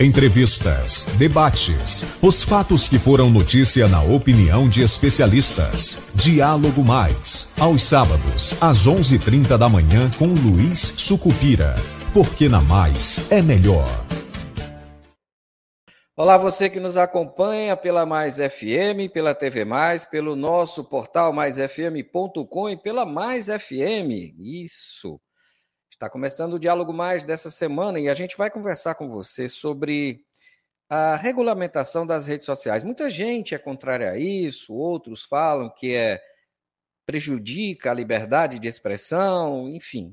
Entrevistas, debates, os fatos que foram notícia na opinião de especialistas. Diálogo Mais, aos sábados, às 11:30 da manhã com Luiz Sucupira. Porque na Mais é melhor. Olá, você que nos acompanha pela Mais FM, pela TV Mais, pelo nosso portal maisfm.com e pela Mais FM. Isso. Está começando o Diálogo Mais dessa semana e a gente vai conversar com você sobre a regulamentação das redes sociais. Muita gente é contrária a isso, outros falam que é prejudica a liberdade de expressão, enfim.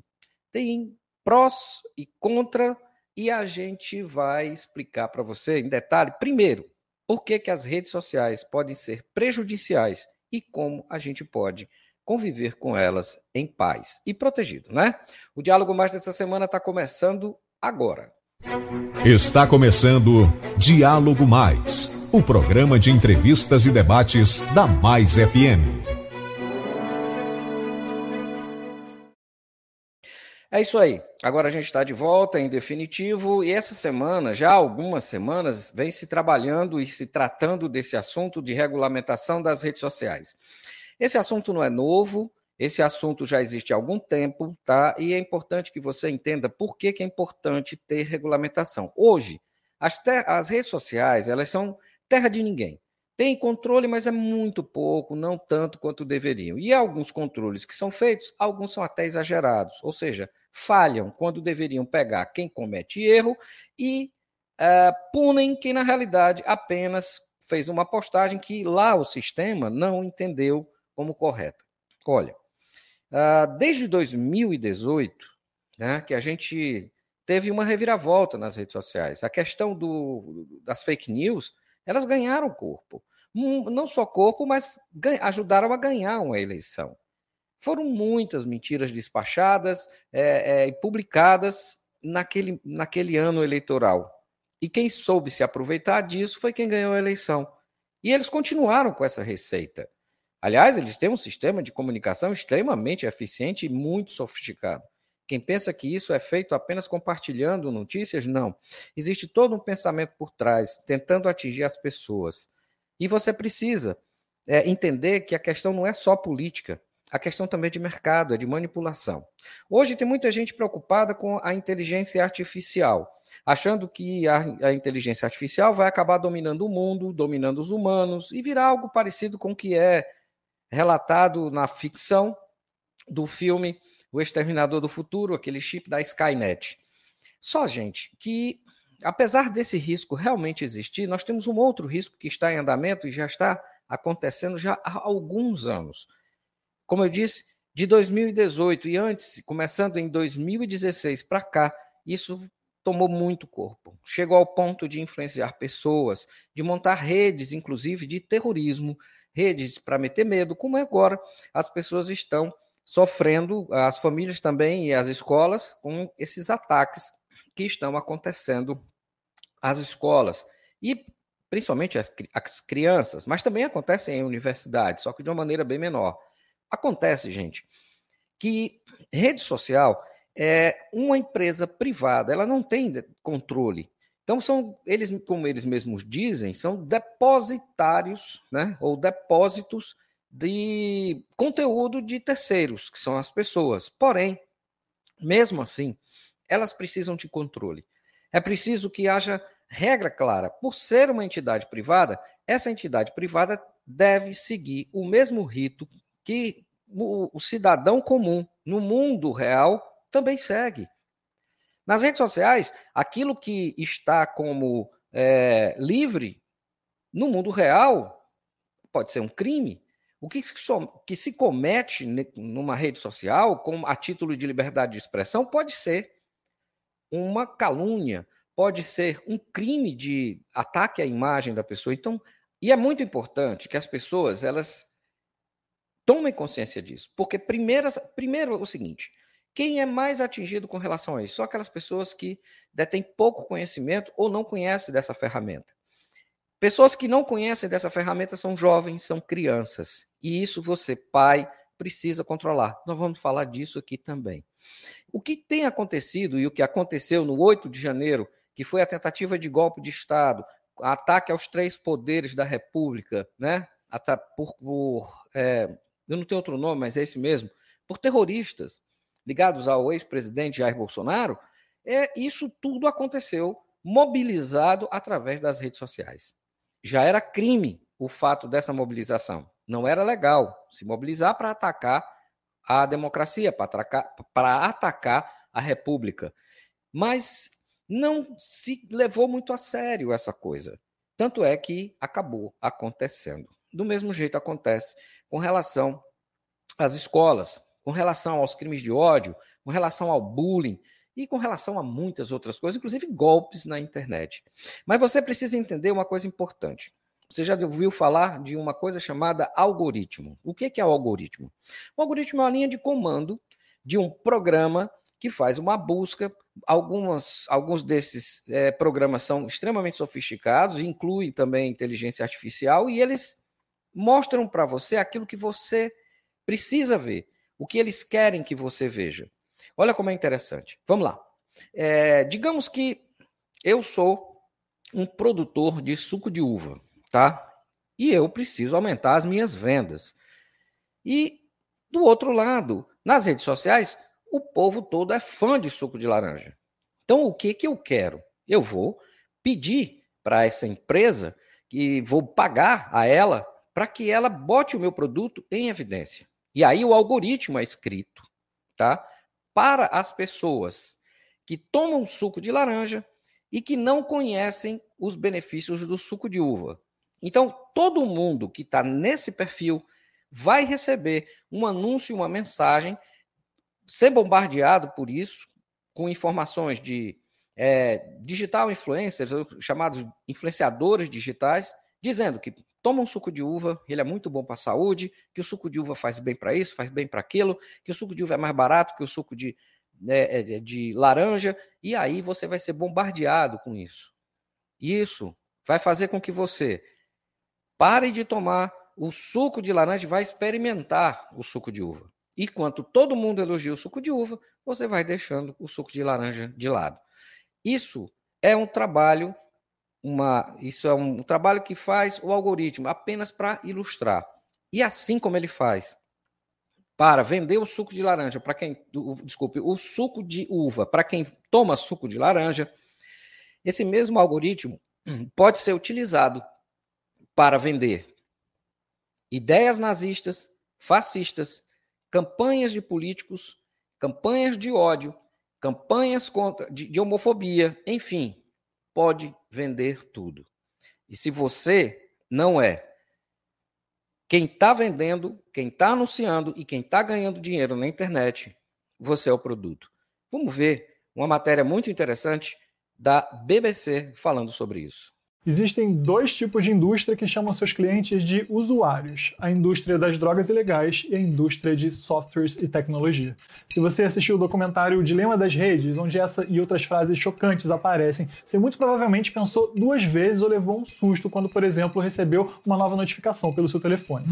Tem prós e contra e a gente vai explicar para você em detalhe, primeiro, por que, que as redes sociais podem ser prejudiciais e como a gente pode conviver com elas em paz e protegido, né? O diálogo mais dessa semana está começando agora. Está começando Diálogo Mais, o programa de entrevistas e debates da Mais FM. É isso aí. Agora a gente está de volta em definitivo e essa semana, já algumas semanas, vem se trabalhando e se tratando desse assunto de regulamentação das redes sociais. Esse assunto não é novo, esse assunto já existe há algum tempo, tá? E é importante que você entenda por que, que é importante ter regulamentação. Hoje, as, as redes sociais, elas são terra de ninguém. Tem controle, mas é muito pouco, não tanto quanto deveriam. E alguns controles que são feitos, alguns são até exagerados, ou seja, falham quando deveriam pegar quem comete erro e uh, punem quem, na realidade, apenas fez uma postagem que lá o sistema não entendeu como correta. Olha, uh, desde 2018, né, que a gente teve uma reviravolta nas redes sociais. A questão do, das fake news, elas ganharam corpo. Não só corpo, mas ajudaram a ganhar uma eleição. Foram muitas mentiras despachadas é, é, publicadas naquele, naquele ano eleitoral. E quem soube se aproveitar disso foi quem ganhou a eleição. E eles continuaram com essa receita. Aliás, eles têm um sistema de comunicação extremamente eficiente e muito sofisticado. Quem pensa que isso é feito apenas compartilhando notícias, não. Existe todo um pensamento por trás, tentando atingir as pessoas. E você precisa é, entender que a questão não é só política, a questão também é de mercado, é de manipulação. Hoje tem muita gente preocupada com a inteligência artificial, achando que a, a inteligência artificial vai acabar dominando o mundo, dominando os humanos e virar algo parecido com o que é relatado na ficção do filme O Exterminador do Futuro, aquele chip da Skynet. Só, gente, que apesar desse risco realmente existir, nós temos um outro risco que está em andamento e já está acontecendo já há alguns anos. Como eu disse, de 2018 e antes, começando em 2016 para cá, isso tomou muito corpo. Chegou ao ponto de influenciar pessoas, de montar redes, inclusive de terrorismo, redes para meter medo, como é agora as pessoas estão sofrendo, as famílias também e as escolas, com esses ataques que estão acontecendo às escolas. E principalmente as, as crianças, mas também acontecem em universidades, só que de uma maneira bem menor. Acontece, gente, que rede social é uma empresa privada, ela não tem controle então são eles, como eles mesmos dizem, são depositários, né, ou depósitos de conteúdo de terceiros, que são as pessoas. Porém, mesmo assim, elas precisam de controle. É preciso que haja regra clara. Por ser uma entidade privada, essa entidade privada deve seguir o mesmo rito que o, cidadão comum no mundo real também segue. Nas redes sociais, aquilo que está como é, livre no mundo real pode ser um crime. O que, que se comete numa rede social, com, a título de liberdade de expressão, pode ser uma calúnia, pode ser um crime de ataque à imagem da pessoa. Então, e é muito importante que as pessoas elas tomem consciência disso, porque primeiro, primeiro é o seguinte: quem é mais atingido com relação a isso? Só aquelas pessoas que detêm pouco conhecimento ou não conhecem dessa ferramenta. Pessoas que não conhecem dessa ferramenta são jovens, são crianças. E isso você, pai, precisa controlar. Nós vamos falar disso aqui também. O que tem acontecido e o que aconteceu no 8 de janeiro, que foi a tentativa de golpe de Estado, ataque aos três poderes da República, né? Por, por é, eu não tenho outro nome, mas é esse mesmo, por terroristas ligados ao ex-presidente Jair Bolsonaro, é, isso tudo aconteceu mobilizado através das redes sociais. Já era crime o fato dessa mobilização. Não era legal se mobilizar para atacar a democracia, para atacar, para atacar a república. Mas não se levou muito a sério essa coisa. Tanto é que acabou acontecendo. Do mesmo jeito acontece com relação às escolas, com relação aos crimes de ódio, com relação ao bullying e com relação a muitas outras coisas, inclusive golpes na internet. Mas você precisa entender uma coisa importante. Você já ouviu falar de uma coisa chamada algoritmo. O que é o algoritmo? O algoritmo é uma linha de comando de um programa que faz uma busca. Algumas, alguns desses é, programas são extremamente sofisticados, incluem também inteligência artificial, e eles mostram para você aquilo que você precisa ver, o que eles querem que você veja. Olha como é interessante. Vamos lá. É, digamos que eu sou um produtor de suco de uva, tá? E eu preciso aumentar as minhas vendas. E do outro lado, nas redes sociais, o povo todo é fã de suco de laranja. Então, o que, que eu quero? Eu vou pedir para essa empresa que vou pagar a ela para que ela bote o meu produto em evidência. E aí o algoritmo é escrito, tá? Para as pessoas que tomam suco de laranja e que não conhecem os benefícios do suco de uva. Então, todo mundo que está nesse perfil vai receber um anúncio, uma mensagem ser bombardeado por isso, com informações de é, digital influencers, chamados influenciadores digitais, dizendo que toma um suco de uva, ele é muito bom para a saúde, que o suco de uva faz bem para isso, faz bem para aquilo, que o suco de uva é mais barato que o suco de, né, de laranja, e aí você vai ser bombardeado com isso. Isso vai fazer com que você pare de tomar o suco de laranja e vai experimentar o suco de uva. E quanto todo mundo elogia o suco de uva, você vai deixando o suco de laranja de lado. Isso é um trabalho, uma, isso é um trabalho que faz o algoritmo apenas para ilustrar. E assim como ele faz para vender o suco de laranja para quem, desculpe, o suco de uva para quem toma suco de laranja, esse mesmo algoritmo pode ser utilizado para vender ideias nazistas, fascistas, campanhas de políticos, campanhas de ódio, campanhas contra, de, de homofobia, enfim, pode vender tudo. E se você não é quem está vendendo, quem está anunciando e quem está ganhando dinheiro na internet, você é o produto. Vamos ver uma matéria muito interessante da BBC falando sobre isso. Existem dois tipos de indústria que chamam seus clientes de usuários: a indústria das drogas ilegais e a indústria de softwares e tecnologia. Se você assistiu o documentário O Dilema das Redes, onde essa e outras frases chocantes aparecem, você muito provavelmente pensou duas vezes ou levou um susto quando, por exemplo, recebeu uma nova notificação pelo seu telefone.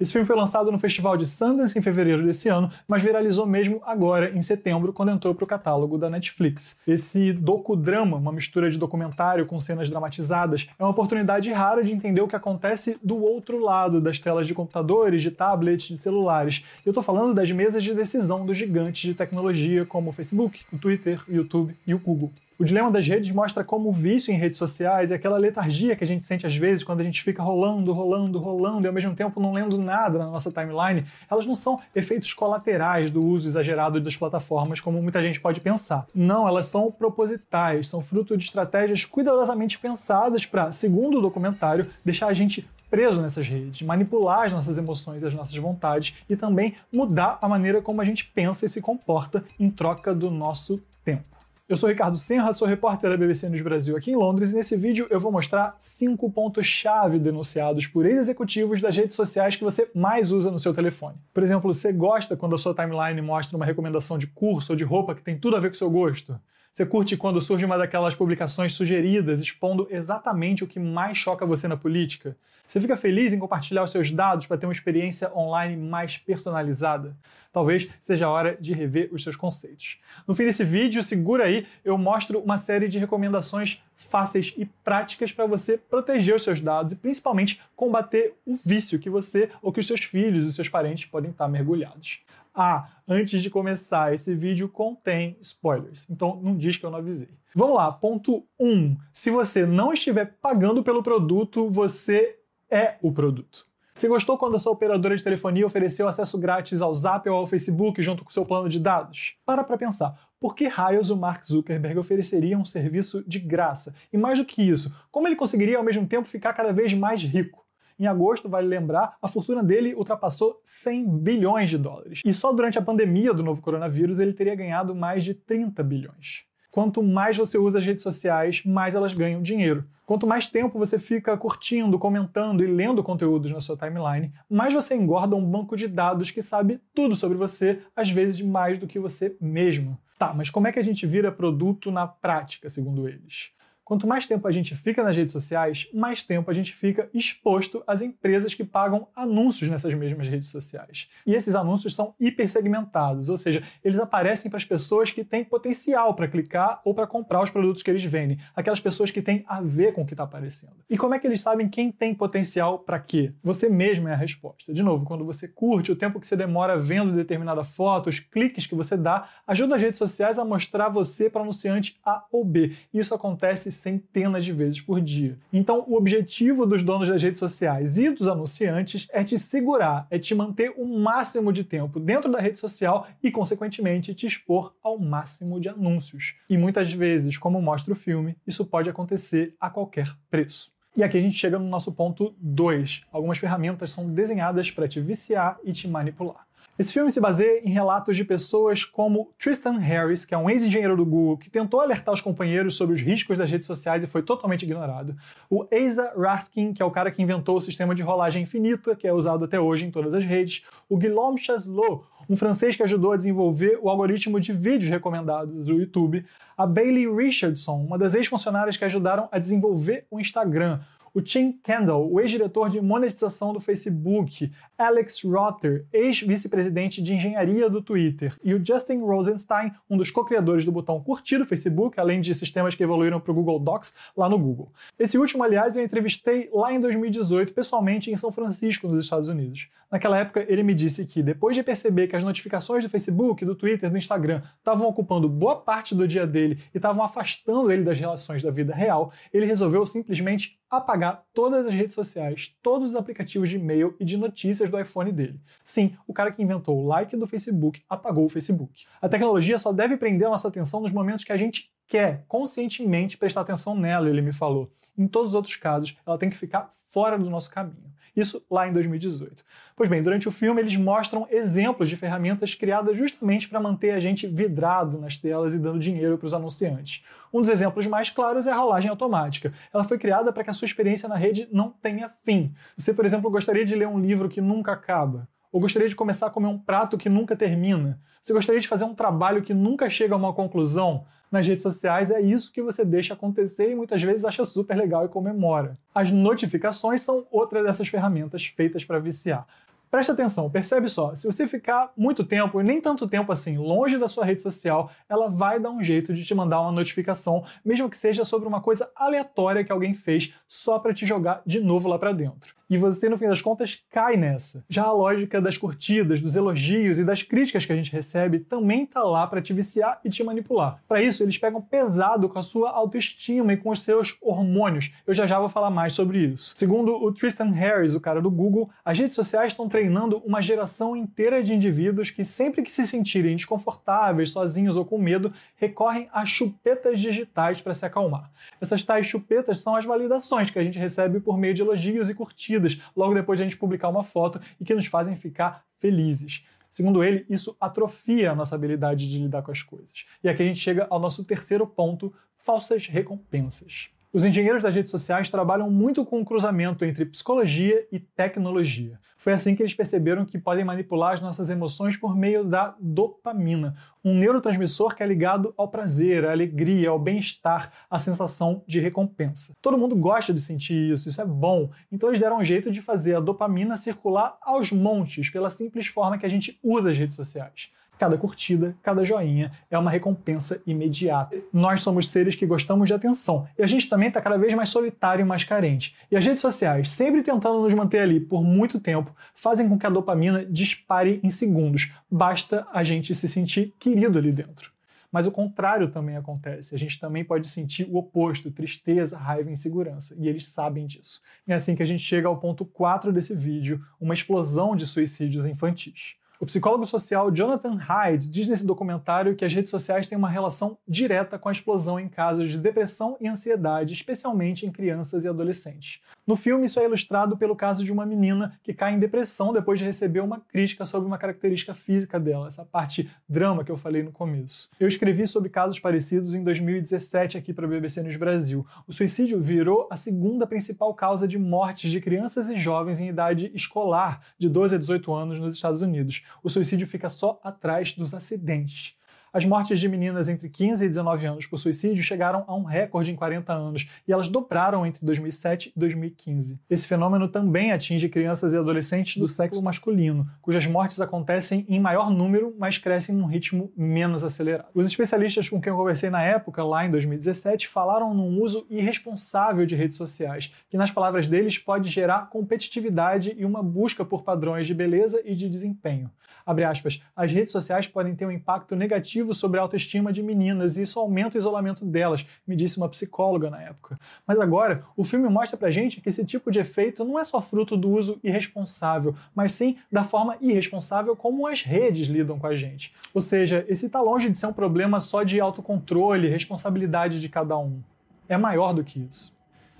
Esse filme foi lançado no Festival de Sundance em fevereiro desse ano, mas viralizou mesmo agora, em setembro, quando entrou para o catálogo da Netflix. Esse docudrama, uma mistura de documentário com cenas dramatizadas, é uma oportunidade rara de entender o que acontece do outro lado das telas de computadores, de tablets, de celulares. Eu estou falando das mesas de decisão dos gigantes de tecnologia como o Facebook, o Twitter, o YouTube e o Google. O dilema das redes mostra como o vício em redes sociais e aquela letargia que a gente sente às vezes quando a gente fica rolando, rolando, rolando e ao mesmo tempo não lendo nada na nossa timeline, elas não são efeitos colaterais do uso exagerado das plataformas como muita gente pode pensar. Não, elas são propositais, são fruto de estratégias cuidadosamente pensadas para, segundo o documentário, deixar a gente preso nessas redes, manipular as nossas emoções e as nossas vontades e também mudar a maneira como a gente pensa e se comporta em troca do nosso tempo. Eu sou Ricardo Senra, sou repórter da BBC News Brasil aqui em Londres e nesse vídeo eu vou mostrar cinco pontos-chave denunciados por ex-executivos das redes sociais que você mais usa no seu telefone. Por exemplo, você gosta quando a sua timeline mostra uma recomendação de curso ou de roupa que tem tudo a ver com o seu gosto? Você curte quando surge uma daquelas publicações sugeridas expondo exatamente o que mais choca você na política? Você fica feliz em compartilhar os seus dados para ter uma experiência online mais personalizada? Talvez seja a hora de rever os seus conceitos. No fim desse vídeo, segura aí, eu mostro uma série de recomendações fáceis e práticas para você proteger os seus dados e principalmente combater o vício que você ou que os seus filhos e seus parentes podem estar mergulhados. Ah, antes de começar, esse vídeo contém spoilers, então não diz que eu não avisei. Vamos lá, ponto 1. Um, se você não estiver pagando pelo produto, você é o produto. Você gostou quando a sua operadora de telefonia ofereceu acesso grátis ao Zap ou ao Facebook junto com seu plano de dados? Para para pensar. Por que raios o Mark Zuckerberg ofereceria um serviço de graça? E mais do que isso, como ele conseguiria ao mesmo tempo ficar cada vez mais rico? Em agosto, vale lembrar, a fortuna dele ultrapassou 100 bilhões de dólares. E só durante a pandemia do novo coronavírus ele teria ganhado mais de 30 bilhões. Quanto mais você usa as redes sociais, mais elas ganham dinheiro. Quanto mais tempo você fica curtindo, comentando e lendo conteúdos na sua timeline, mais você engorda um banco de dados que sabe tudo sobre você, às vezes mais do que você mesmo. Tá, mas como é que a gente vira produto na prática, segundo eles? Quanto mais tempo a gente fica nas redes sociais, mais tempo a gente fica exposto às empresas que pagam anúncios nessas mesmas redes sociais. E esses anúncios são hipersegmentados, ou seja, eles aparecem para as pessoas que têm potencial para clicar ou para comprar os produtos que eles vendem, aquelas pessoas que têm a ver com o que está aparecendo. E como é que eles sabem quem tem potencial para quê? Você mesmo é a resposta. De novo, quando você curte, o tempo que você demora vendo determinada foto, os cliques que você dá, ajuda as redes sociais a mostrar você para anunciante A ou B. Isso acontece centenas de vezes por dia. Então, o objetivo dos donos das redes sociais e dos anunciantes é te segurar, é te manter o máximo de tempo dentro da rede social e, consequentemente, te expor ao máximo de anúncios. E muitas vezes, como mostra o filme, isso pode acontecer a qualquer preço. E aqui a gente chega no nosso ponto 2. Algumas ferramentas são desenhadas para te viciar e te manipular. Esse filme se baseia em relatos de pessoas como Tristan Harris, que é um ex-engenheiro do Google que tentou alertar os companheiros sobre os riscos das redes sociais e foi totalmente ignorado. O Asa Raskin, que é o cara que inventou o sistema de rolagem infinita, que é usado até hoje em todas as redes. O Guillaume Chaslot, um francês que ajudou a desenvolver o algoritmo de vídeos recomendados do YouTube. A Bailey Richardson, uma das ex-funcionárias que ajudaram a desenvolver o Instagram o Tim Kendall, o ex-diretor de monetização do Facebook, Alex Rotter, ex-vice-presidente de engenharia do Twitter, e o Justin Rosenstein, um dos co-criadores do botão curtir do Facebook, além de sistemas que evoluíram para o Google Docs lá no Google. Esse último, aliás, eu entrevistei lá em 2018, pessoalmente em São Francisco, nos Estados Unidos. Naquela época, ele me disse que, depois de perceber que as notificações do Facebook, do Twitter, do Instagram estavam ocupando boa parte do dia dele e estavam afastando ele das relações da vida real, ele resolveu simplesmente apagar todas as redes sociais, todos os aplicativos de e-mail e de notícias do iPhone dele. Sim, o cara que inventou o like do Facebook apagou o Facebook. A tecnologia só deve prender nossa atenção nos momentos que a gente quer conscientemente prestar atenção nela, ele me falou. Em todos os outros casos, ela tem que ficar fora do nosso caminho. Isso lá em 2018. Pois bem, durante o filme eles mostram exemplos de ferramentas criadas justamente para manter a gente vidrado nas telas e dando dinheiro para os anunciantes. Um dos exemplos mais claros é a rolagem automática. Ela foi criada para que a sua experiência na rede não tenha fim. Você, por exemplo, gostaria de ler um livro que nunca acaba. Ou gostaria de começar a comer um prato que nunca termina? Você gostaria de fazer um trabalho que nunca chega a uma conclusão? Nas redes sociais, é isso que você deixa acontecer e muitas vezes acha super legal e comemora. As notificações são outra dessas ferramentas feitas para viciar. Presta atenção, percebe só, se você ficar muito tempo, e nem tanto tempo assim, longe da sua rede social, ela vai dar um jeito de te mandar uma notificação, mesmo que seja sobre uma coisa aleatória que alguém fez só para te jogar de novo lá para dentro e você, no fim das contas, cai nessa. Já a lógica das curtidas, dos elogios e das críticas que a gente recebe também tá lá para te viciar e te manipular. Para isso, eles pegam pesado com a sua autoestima e com os seus hormônios. Eu já já vou falar mais sobre isso. Segundo o Tristan Harris, o cara do Google, as redes sociais estão treinando uma geração inteira de indivíduos que sempre que se sentirem desconfortáveis, sozinhos ou com medo, recorrem a chupetas digitais para se acalmar. Essas tais chupetas são as validações que a gente recebe por meio de elogios e curtidas curtidas logo depois de a gente publicar uma foto e que nos fazem ficar felizes. Segundo ele, isso atrofia a nossa habilidade de lidar com as coisas. E aqui a gente chega ao nosso terceiro ponto: falsas recompensas. Os engenheiros das redes sociais trabalham muito com o cruzamento entre psicologia e tecnologia. Foi assim que eles perceberam que podem manipular as nossas emoções por meio da dopamina, um neurotransmissor que é ligado ao prazer, à alegria, ao bem-estar, à sensação de recompensa. Todo mundo gosta de sentir isso, isso é bom. Então eles deram um jeito de fazer a dopamina circular aos montes, pela simples forma que a gente usa as redes sociais. Cada curtida, cada joinha é uma recompensa imediata. Nós somos seres que gostamos de atenção e a gente também está cada vez mais solitário e mais carente. E as redes sociais, sempre tentando nos manter ali por muito tempo, fazem com que a dopamina dispare em segundos. Basta a gente se sentir querido ali dentro. Mas o contrário também acontece. A gente também pode sentir o oposto, tristeza, raiva e insegurança. E eles sabem disso. E é assim que a gente chega ao ponto 4 desse vídeo, uma explosão de suicídios infantis. O psicólogo social Jonathan Hyde diz nesse documentário que as redes sociais têm uma relação direta com a explosão em casos de depressão e ansiedade, especialmente em crianças e adolescentes. No filme, isso é ilustrado pelo caso de uma menina que cai em depressão depois de receber uma crítica sobre uma característica física dela, essa parte drama que eu falei no começo. Eu escrevi sobre casos parecidos em 2017 aqui para a BBC News Brasil. O suicídio virou a segunda principal causa de mortes de crianças e jovens em idade escolar, de 12 a 18 anos, nos Estados Unidos o suicídio fica só atrás dos acidentes. As mortes de meninas entre 15 e 19 anos por suicídio chegaram a um recorde em 40 anos e elas dobraram entre 2007 e 2015. Esse fenômeno também atinge crianças e adolescentes do sexo masculino, cujas mortes acontecem em maior número, mas crescem num ritmo menos acelerado. Os especialistas com quem eu conversei na época, lá em 2017, falaram num uso irresponsável de redes sociais, que nas palavras deles pode gerar competitividade e uma busca por padrões de beleza e de desempenho. Abre aspas, as redes sociais podem ter um impacto negativo sobre a autoestima de meninas e isso aumenta o isolamento delas, me disse uma psicóloga na época. Mas agora, o filme mostra pra gente que esse tipo de efeito não é só fruto do uso irresponsável, mas sim da forma irresponsável como as redes lidam com a gente. Ou seja, esse está longe de ser um problema só de autocontrole, responsabilidade de cada um. É maior do que isso.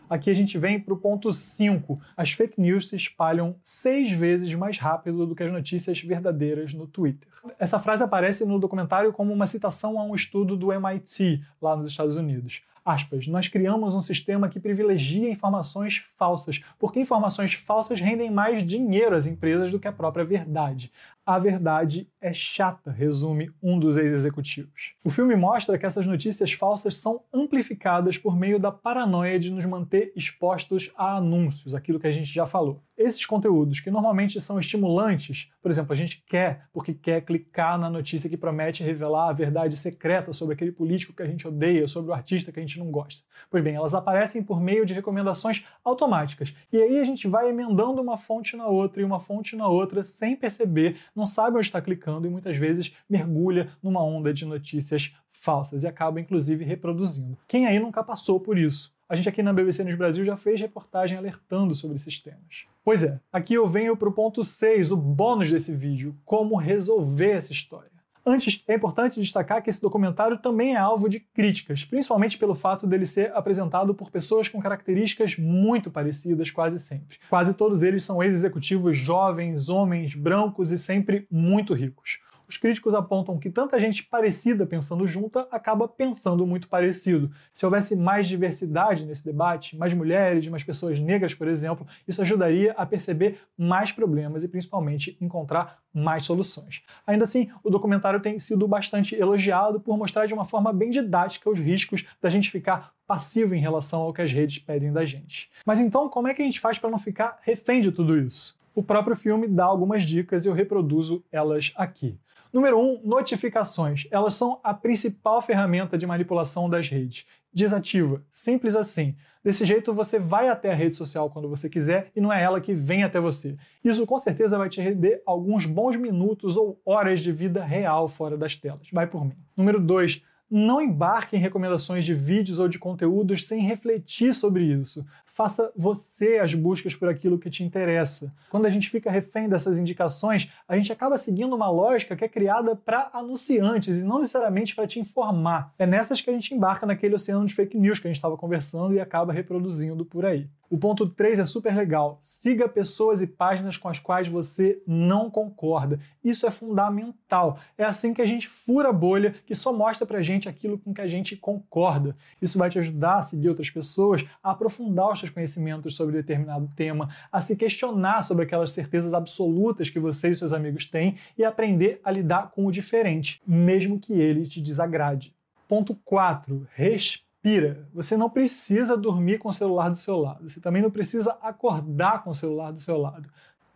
Aqui a gente vem para o ponto 5. As fake news se espalham seis vezes mais rápido do que as notícias verdadeiras no Twitter. Essa frase aparece no documentário como uma citação a um estudo do MIT, lá nos Estados Unidos. Aspas, nós criamos um sistema que privilegia informações falsas, porque informações falsas rendem mais dinheiro às empresas do que a própria verdade. A verdade é chata, resume um dos ex-executivos. O filme mostra que essas notícias falsas são amplificadas por meio da paranoia de nos manter expostos a anúncios, aquilo que a gente já falou. Esses conteúdos, que normalmente são estimulantes, por exemplo, a gente quer porque quer clicar na notícia que promete revelar a verdade secreta sobre aquele político que a gente odeia, sobre o artista que a gente não gosta. Pois bem, elas aparecem por meio de recomendações automáticas. E aí a gente vai emendando uma fonte na outra e uma fonte na outra sem perceber não sabe onde está clicando e muitas vezes mergulha numa onda de notícias falsas e acaba inclusive reproduzindo. Quem aí nunca passou por isso? A gente aqui na BBC News Brasil já fez reportagem alertando sobre esses temas. Pois é, aqui eu venho para o ponto 6, o bônus desse vídeo, como resolver essa história. Antes, é importante destacar que esse documentário também é alvo de críticas, principalmente pelo fato dele ser apresentado por pessoas com características muito parecidas quase sempre. Quase todos eles são ex-executivos jovens, homens, brancos e sempre muito ricos os críticos apontam que tanta gente parecida pensando junta acaba pensando muito parecido. Se houvesse mais diversidade nesse debate, mais mulheres, mais pessoas negras, por exemplo, isso ajudaria a perceber mais problemas e principalmente encontrar mais soluções. Ainda assim, o documentário tem sido bastante elogiado por mostrar de uma forma bem didática os riscos da gente ficar passivo em relação ao que as redes pedem da gente. Mas então, como é que a gente faz para não ficar refém de tudo isso? O próprio filme dá algumas dicas e eu reproduzo elas aqui. Número 1, um, notificações. Elas são a principal ferramenta de manipulação das redes. Desativa. Simples assim. Desse jeito você vai até a rede social quando você quiser e não é ela que vem até você. Isso com certeza vai te render alguns bons minutos ou horas de vida real fora das telas. Vai por mim. Número 2, não embarque em recomendações de vídeos ou de conteúdos sem refletir sobre isso. Faça você as buscas por aquilo que te interessa. Quando a gente fica refém dessas indicações, a gente acaba seguindo uma lógica que é criada para anunciantes e não necessariamente para te informar. É nessas que a gente embarca naquele oceano de fake news que a gente estava conversando e acaba reproduzindo por aí. O ponto 3 é super legal. Siga pessoas e páginas com as quais você não concorda. Isso é fundamental. É assim que a gente fura a bolha que só mostra pra gente aquilo com que a gente concorda. Isso vai te ajudar a seguir outras pessoas, a aprofundar os seus conhecimentos sobre determinado tema, a se questionar sobre aquelas certezas absolutas que você e seus amigos têm e aprender a lidar com o diferente, mesmo que ele te desagrade. Ponto 4. Respeite Pira, você não precisa dormir com o celular do seu lado. Você também não precisa acordar com o celular do seu lado.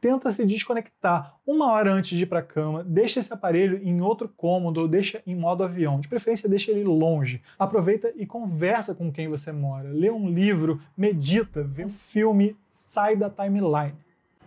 Tenta se desconectar uma hora antes de ir para a cama, deixa esse aparelho em outro cômodo ou deixa em modo avião. De preferência, deixa ele longe. Aproveita e conversa com quem você mora. Lê um livro, medita, vê um filme, sai da timeline.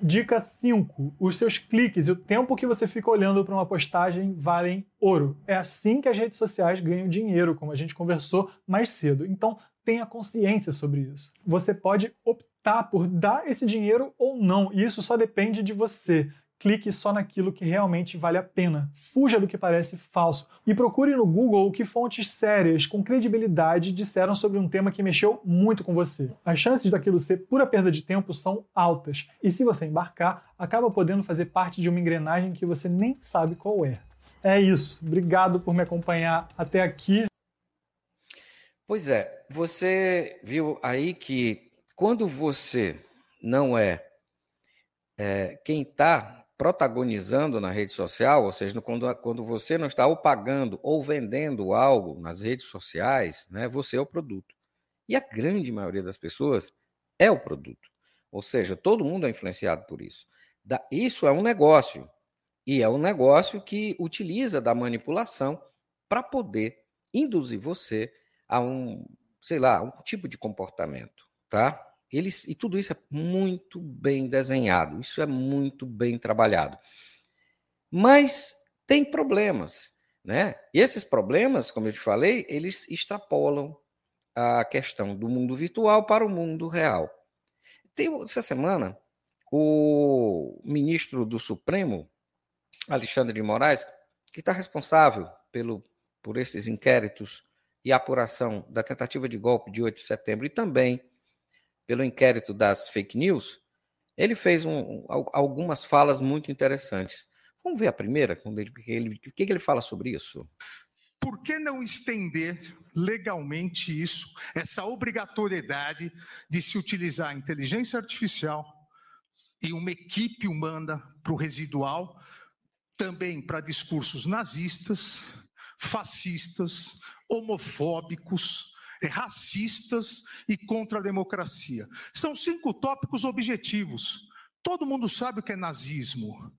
Dica 5. Os seus cliques e o tempo que você fica olhando para uma postagem valem ouro. É assim que as redes sociais ganham dinheiro, como a gente conversou mais cedo. Então, tenha consciência sobre isso. Você pode optar por dar esse dinheiro ou não, e isso só depende de você clique só naquilo que realmente vale a pena. Fuja do que parece falso e procure no Google o que fontes sérias, com credibilidade, disseram sobre um tema que mexeu muito com você. As chances daquilo ser pura perda de tempo são altas, e se você embarcar, acaba podendo fazer parte de uma engrenagem que você nem sabe qual é. É isso. Obrigado por me acompanhar até aqui. Pois é, você viu aí que quando você não é, é quem está protagonizando na rede social, ou seja, quando, quando você não está ou pagando ou vendendo algo nas redes sociais, né, você é o produto. E a grande maioria das pessoas é o produto. Ou seja, todo mundo é influenciado por isso. Da, isso é um negócio. E é um negócio que utiliza da manipulação para poder induzir você a um, sei lá, um tipo de comportamento, tá? Eles, e tudo isso é muito bem desenhado, isso é muito bem trabalhado. Mas tem problemas, né? E esses problemas, como eu te falei, eles extrapolam a questão do mundo virtual para o mundo real. Tem, essa semana, o ministro do Supremo, Alexandre de Moraes, que está responsável pelo, por esses inquéritos e apuração da tentativa de golpe de 8 de setembro e também pelo inquérito das fake news, ele fez um, algumas falas muito interessantes. Vamos ver a primeira, quando ele, ele, o que ele fala sobre isso? Por que não estender legalmente isso, essa obrigatoriedade de se utilizar a inteligência artificial e uma equipe humana para o residual, também para discursos nazistas, fascistas, homofóbicos, racistas e contra a democracia. São cinco tópicos objetivos. Todo mundo sabe o que é nazismo.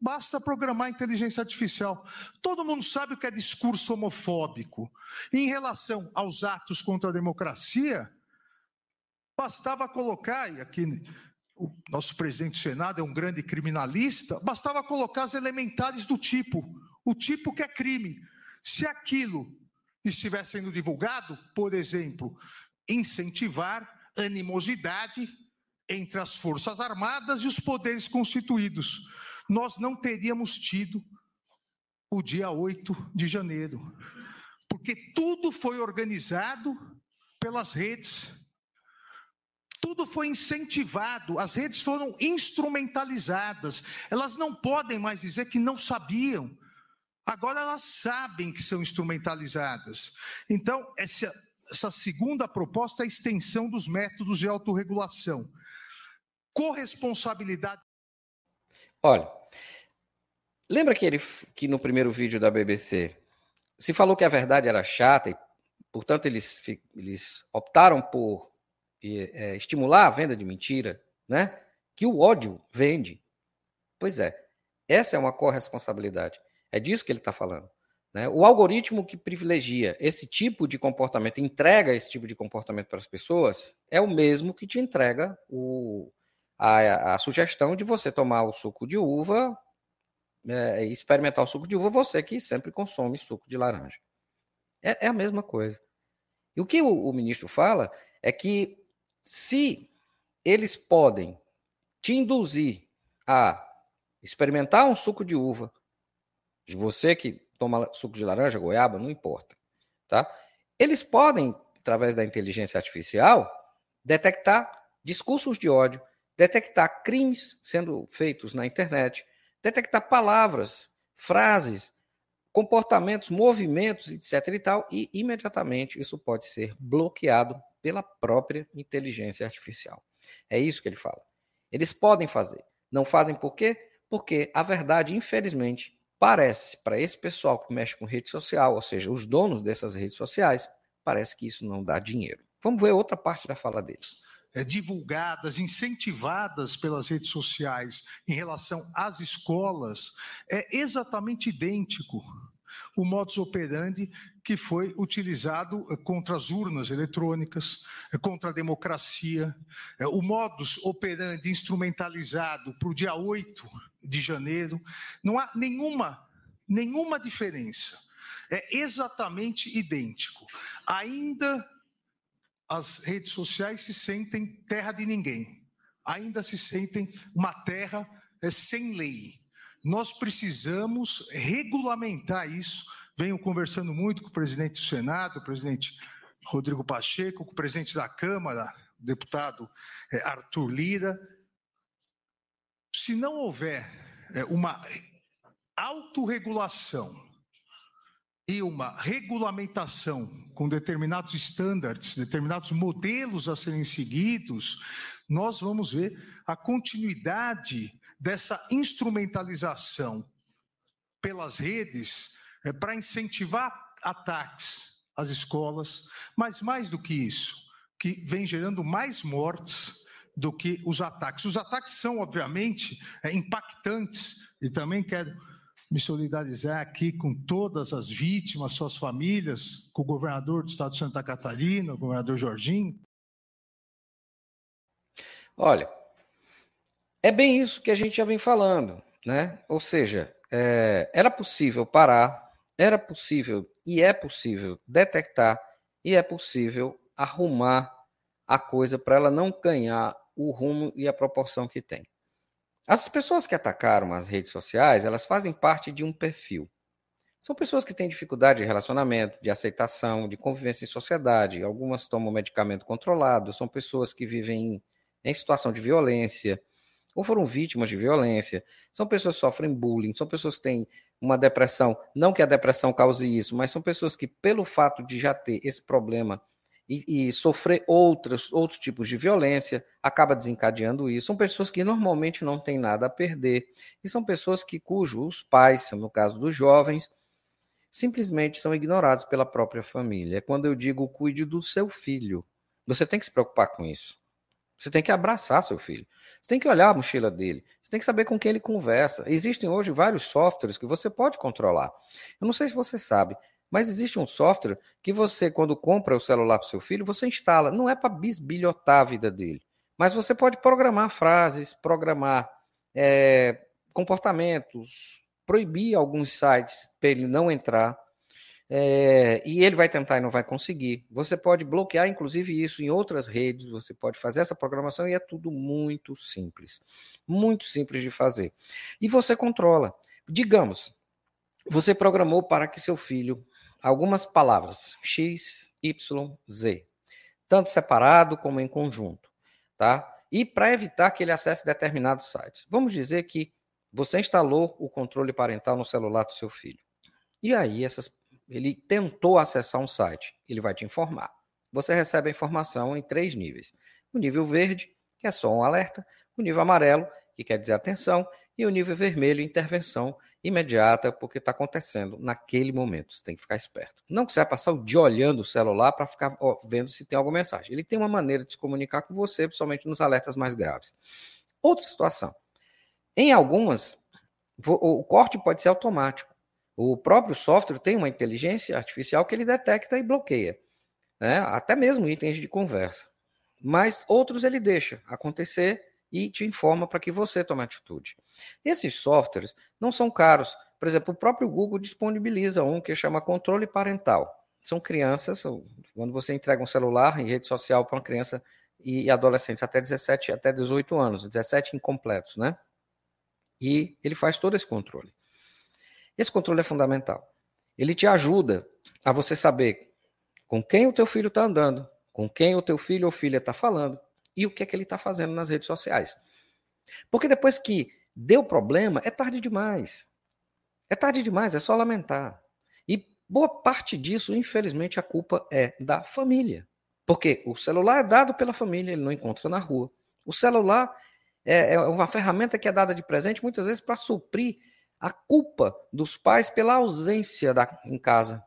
Basta programar inteligência artificial. Todo mundo sabe o que é discurso homofóbico. Em relação aos atos contra a democracia, bastava colocar, e aqui o nosso presidente do Senado é um grande criminalista, bastava colocar as elementares do tipo, o tipo que é crime. Se aquilo estiver sendo divulgado, por exemplo, incentivar animosidade entre as Forças Armadas e os poderes constituídos. Nós não teríamos tido o dia 8 de janeiro, porque tudo foi organizado pelas redes. Tudo foi incentivado, as redes foram instrumentalizadas. Elas não podem mais dizer que não sabiam. Agora elas sabem que são instrumentalizadas. Então, essa, essa segunda proposta é a extensão dos métodos de autorregulação. Corresponsabilidade. Olha, lembra que, ele, que no primeiro vídeo da BBC se falou que a verdade era chata e, portanto, eles, eles optaram por é, estimular a venda de mentira, né? Que o ódio vende. Pois é, essa é uma corresponsabilidade. É disso que ele está falando. Né? O algoritmo que privilegia esse tipo de comportamento, entrega esse tipo de comportamento para as pessoas, é o mesmo que te entrega o, a, a sugestão de você tomar o suco de uva é, experimentar o suco de uva, você que sempre consome suco de laranja. É, é a mesma coisa. E o que o, o ministro fala é que se eles podem te induzir a experimentar um suco de uva, de você que toma suco de laranja, goiaba, não importa, tá? Eles podem, através da inteligência artificial, detectar discursos de ódio, detectar crimes sendo feitos na internet, detectar palavras, frases, comportamentos, movimentos, etc. e tal, e imediatamente isso pode ser bloqueado pela própria inteligência artificial. É isso que ele fala. Eles podem fazer. Não fazem por quê? Porque a verdade, infelizmente, parece para esse pessoal que mexe com rede social, ou seja, os donos dessas redes sociais, parece que isso não dá dinheiro. Vamos ver outra parte da fala deles é, divulgadas, incentivadas pelas redes sociais em relação às escolas, é exatamente idêntico o modus operandi que foi utilizado eh, contra as urnas eletrônicas, eh, contra a democracia, eh, o modus operandi instrumentalizado para o dia 8 de janeiro. Não há nenhuma, nenhuma diferença. É exatamente idêntico. Ainda as redes sociais se sentem terra de ninguém, ainda se sentem uma terra sem lei. Nós precisamos regulamentar isso. Venho conversando muito com o presidente do Senado, o presidente Rodrigo Pacheco, com o presidente da Câmara, o deputado é, Arthur Lira. Se não houver é, uma autorregulação e uma regulamentação com determinados estándares, determinados modelos a serem seguidos, nós vamos ver a continuidade dessa instrumentalização pelas redes é, para incentivar ataques às escolas, mas mais do que isso, que vem gerando mais mortes do que os ataques. Os ataques são, obviamente, é, impactantes, e também quero me solidarizar aqui com todas as vítimas, suas famílias, com o governador do estado de Santa Catarina, o governador Jorginho. Olha, é bem isso que a gente já vem falando, né? Ou seja, é, era possível parar, era possível e é possível detectar e é possível arrumar a coisa para ela não ganhar o rumo e a proporção que tem. As pessoas que atacaram as redes sociais, elas fazem parte de um perfil. São pessoas que têm dificuldade de relacionamento, de aceitação, de convivência em sociedade. Algumas tomam medicamento controlado, são pessoas que vivem em, situação de violência ou foram vítimas de violência. São pessoas que sofrem bullying, são pessoas que têm uma depressão. Não que a depressão cause isso, mas são pessoas que, pelo fato de já ter esse problema, e, e, sofrer outros, outros tipos de violência, acaba desencadeando isso. São pessoas que normalmente não têm nada a perder, e são pessoas que cujos pais, no caso dos jovens, simplesmente são ignorados pela própria família. É quando eu digo cuide do seu filho. Você tem que se preocupar com isso. Você tem que abraçar seu filho. Você tem que olhar a mochila dele. Você tem que saber com quem ele conversa. Existem hoje vários softwares que você pode controlar. Eu não sei se você sabe, mas existe um software que você, quando compra o celular para seu filho, você instala. Não é para bisbilhotar a vida dele, mas você pode programar frases, programar é, comportamentos, proibir alguns sites para ele não entrar. É, e ele vai tentar e não vai conseguir. Você pode bloquear, inclusive, isso em outras redes. Você pode fazer essa programação e é tudo muito simples. Muito simples de fazer. E você controla. Digamos, você programou para que seu filho algumas palavras X, Y, Z, tanto separado como em conjunto, tá? E para evitar que ele acesse determinados sites. Vamos dizer que você instalou o controle parental no celular do seu filho. E aí essas, ele tentou acessar um site, ele vai te informar. Você recebe a informação em três níveis. O nível verde, que é só um alerta, o nível amarelo, que quer dizer atenção, e o nível vermelho, intervenção, imediata, porque está acontecendo naquele momento. Você tem que ficar esperto. Não que você vai passar o dia olhando o celular para ficar vendo se tem alguma mensagem. Ele tem uma maneira de se comunicar com você, principalmente nos alertas mais graves. Outra situação. Em algumas, o corte pode ser automático. O próprio software tem uma inteligência artificial que ele detecta e bloqueia. Né? Até mesmo itens de conversa. Mas outros ele deixa acontecer e te informa para que você tome atitude. Esses softwares não são caros. Por exemplo, o próprio Google disponibiliza um que chama controle parental. São crianças, quando você entrega um celular em rede social para uma criança e adolescentes até 17, até 18 anos, 17 incompletos, né? E ele faz todo esse controle. Esse controle é fundamental. Ele te ajuda a você saber com quem o teu filho está andando, com quem o teu filho ou filha está falando e o que é que ele está fazendo nas redes sociais. Porque depois que deu problema, é tarde demais. É tarde demais, é só lamentar. E boa parte disso, infelizmente, a culpa é da família. Porque o celular é dado pela família, ele não encontra na rua. O celular é, é uma ferramenta que é dada de presente muitas vezes para suprir a culpa dos pais pela ausência da, em casa.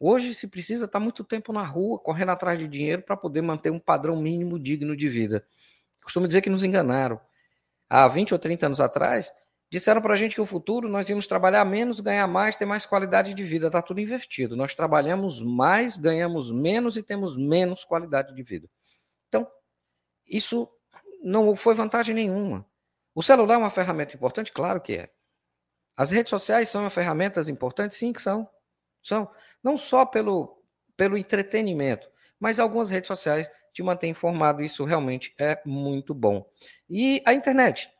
Hoje se precisa estar muito tempo na rua, correndo atrás de dinheiro para poder manter um padrão mínimo digno de vida. Costumo dizer que nos enganaram. Há 20 ou 30 anos atrás, disseram para a gente que o futuro nós íamos trabalhar menos, ganhar mais, ter mais qualidade de vida. Está tudo invertido. Nós trabalhamos mais, ganhamos menos e temos menos qualidade de vida. Então, isso não foi vantagem nenhuma. O celular é uma ferramenta importante? Claro que é. As redes sociais são ferramentas importantes? Sim, que são. São. Não só pelo, pelo entretenimento, mas algumas redes sociais te mantêm informado. Isso realmente é muito bom. E a internet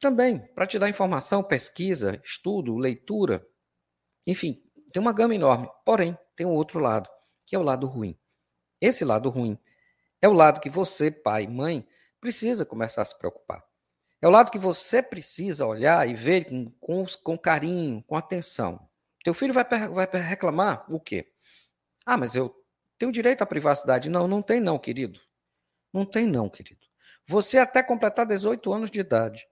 também, para te dar informação, pesquisa, estudo, leitura. Enfim, tem uma gama enorme. Porém, tem um outro lado, que é o lado ruim. Esse lado ruim é o lado que você, pai, mãe, precisa começar a se preocupar. É o lado que você precisa olhar e ver com, com, com carinho, com atenção. Teu filho vai, vai reclamar o quê? Ah, mas eu tenho direito à privacidade. Não, não tem não, querido. Não tem não, querido. Você até completar 18 anos de idade,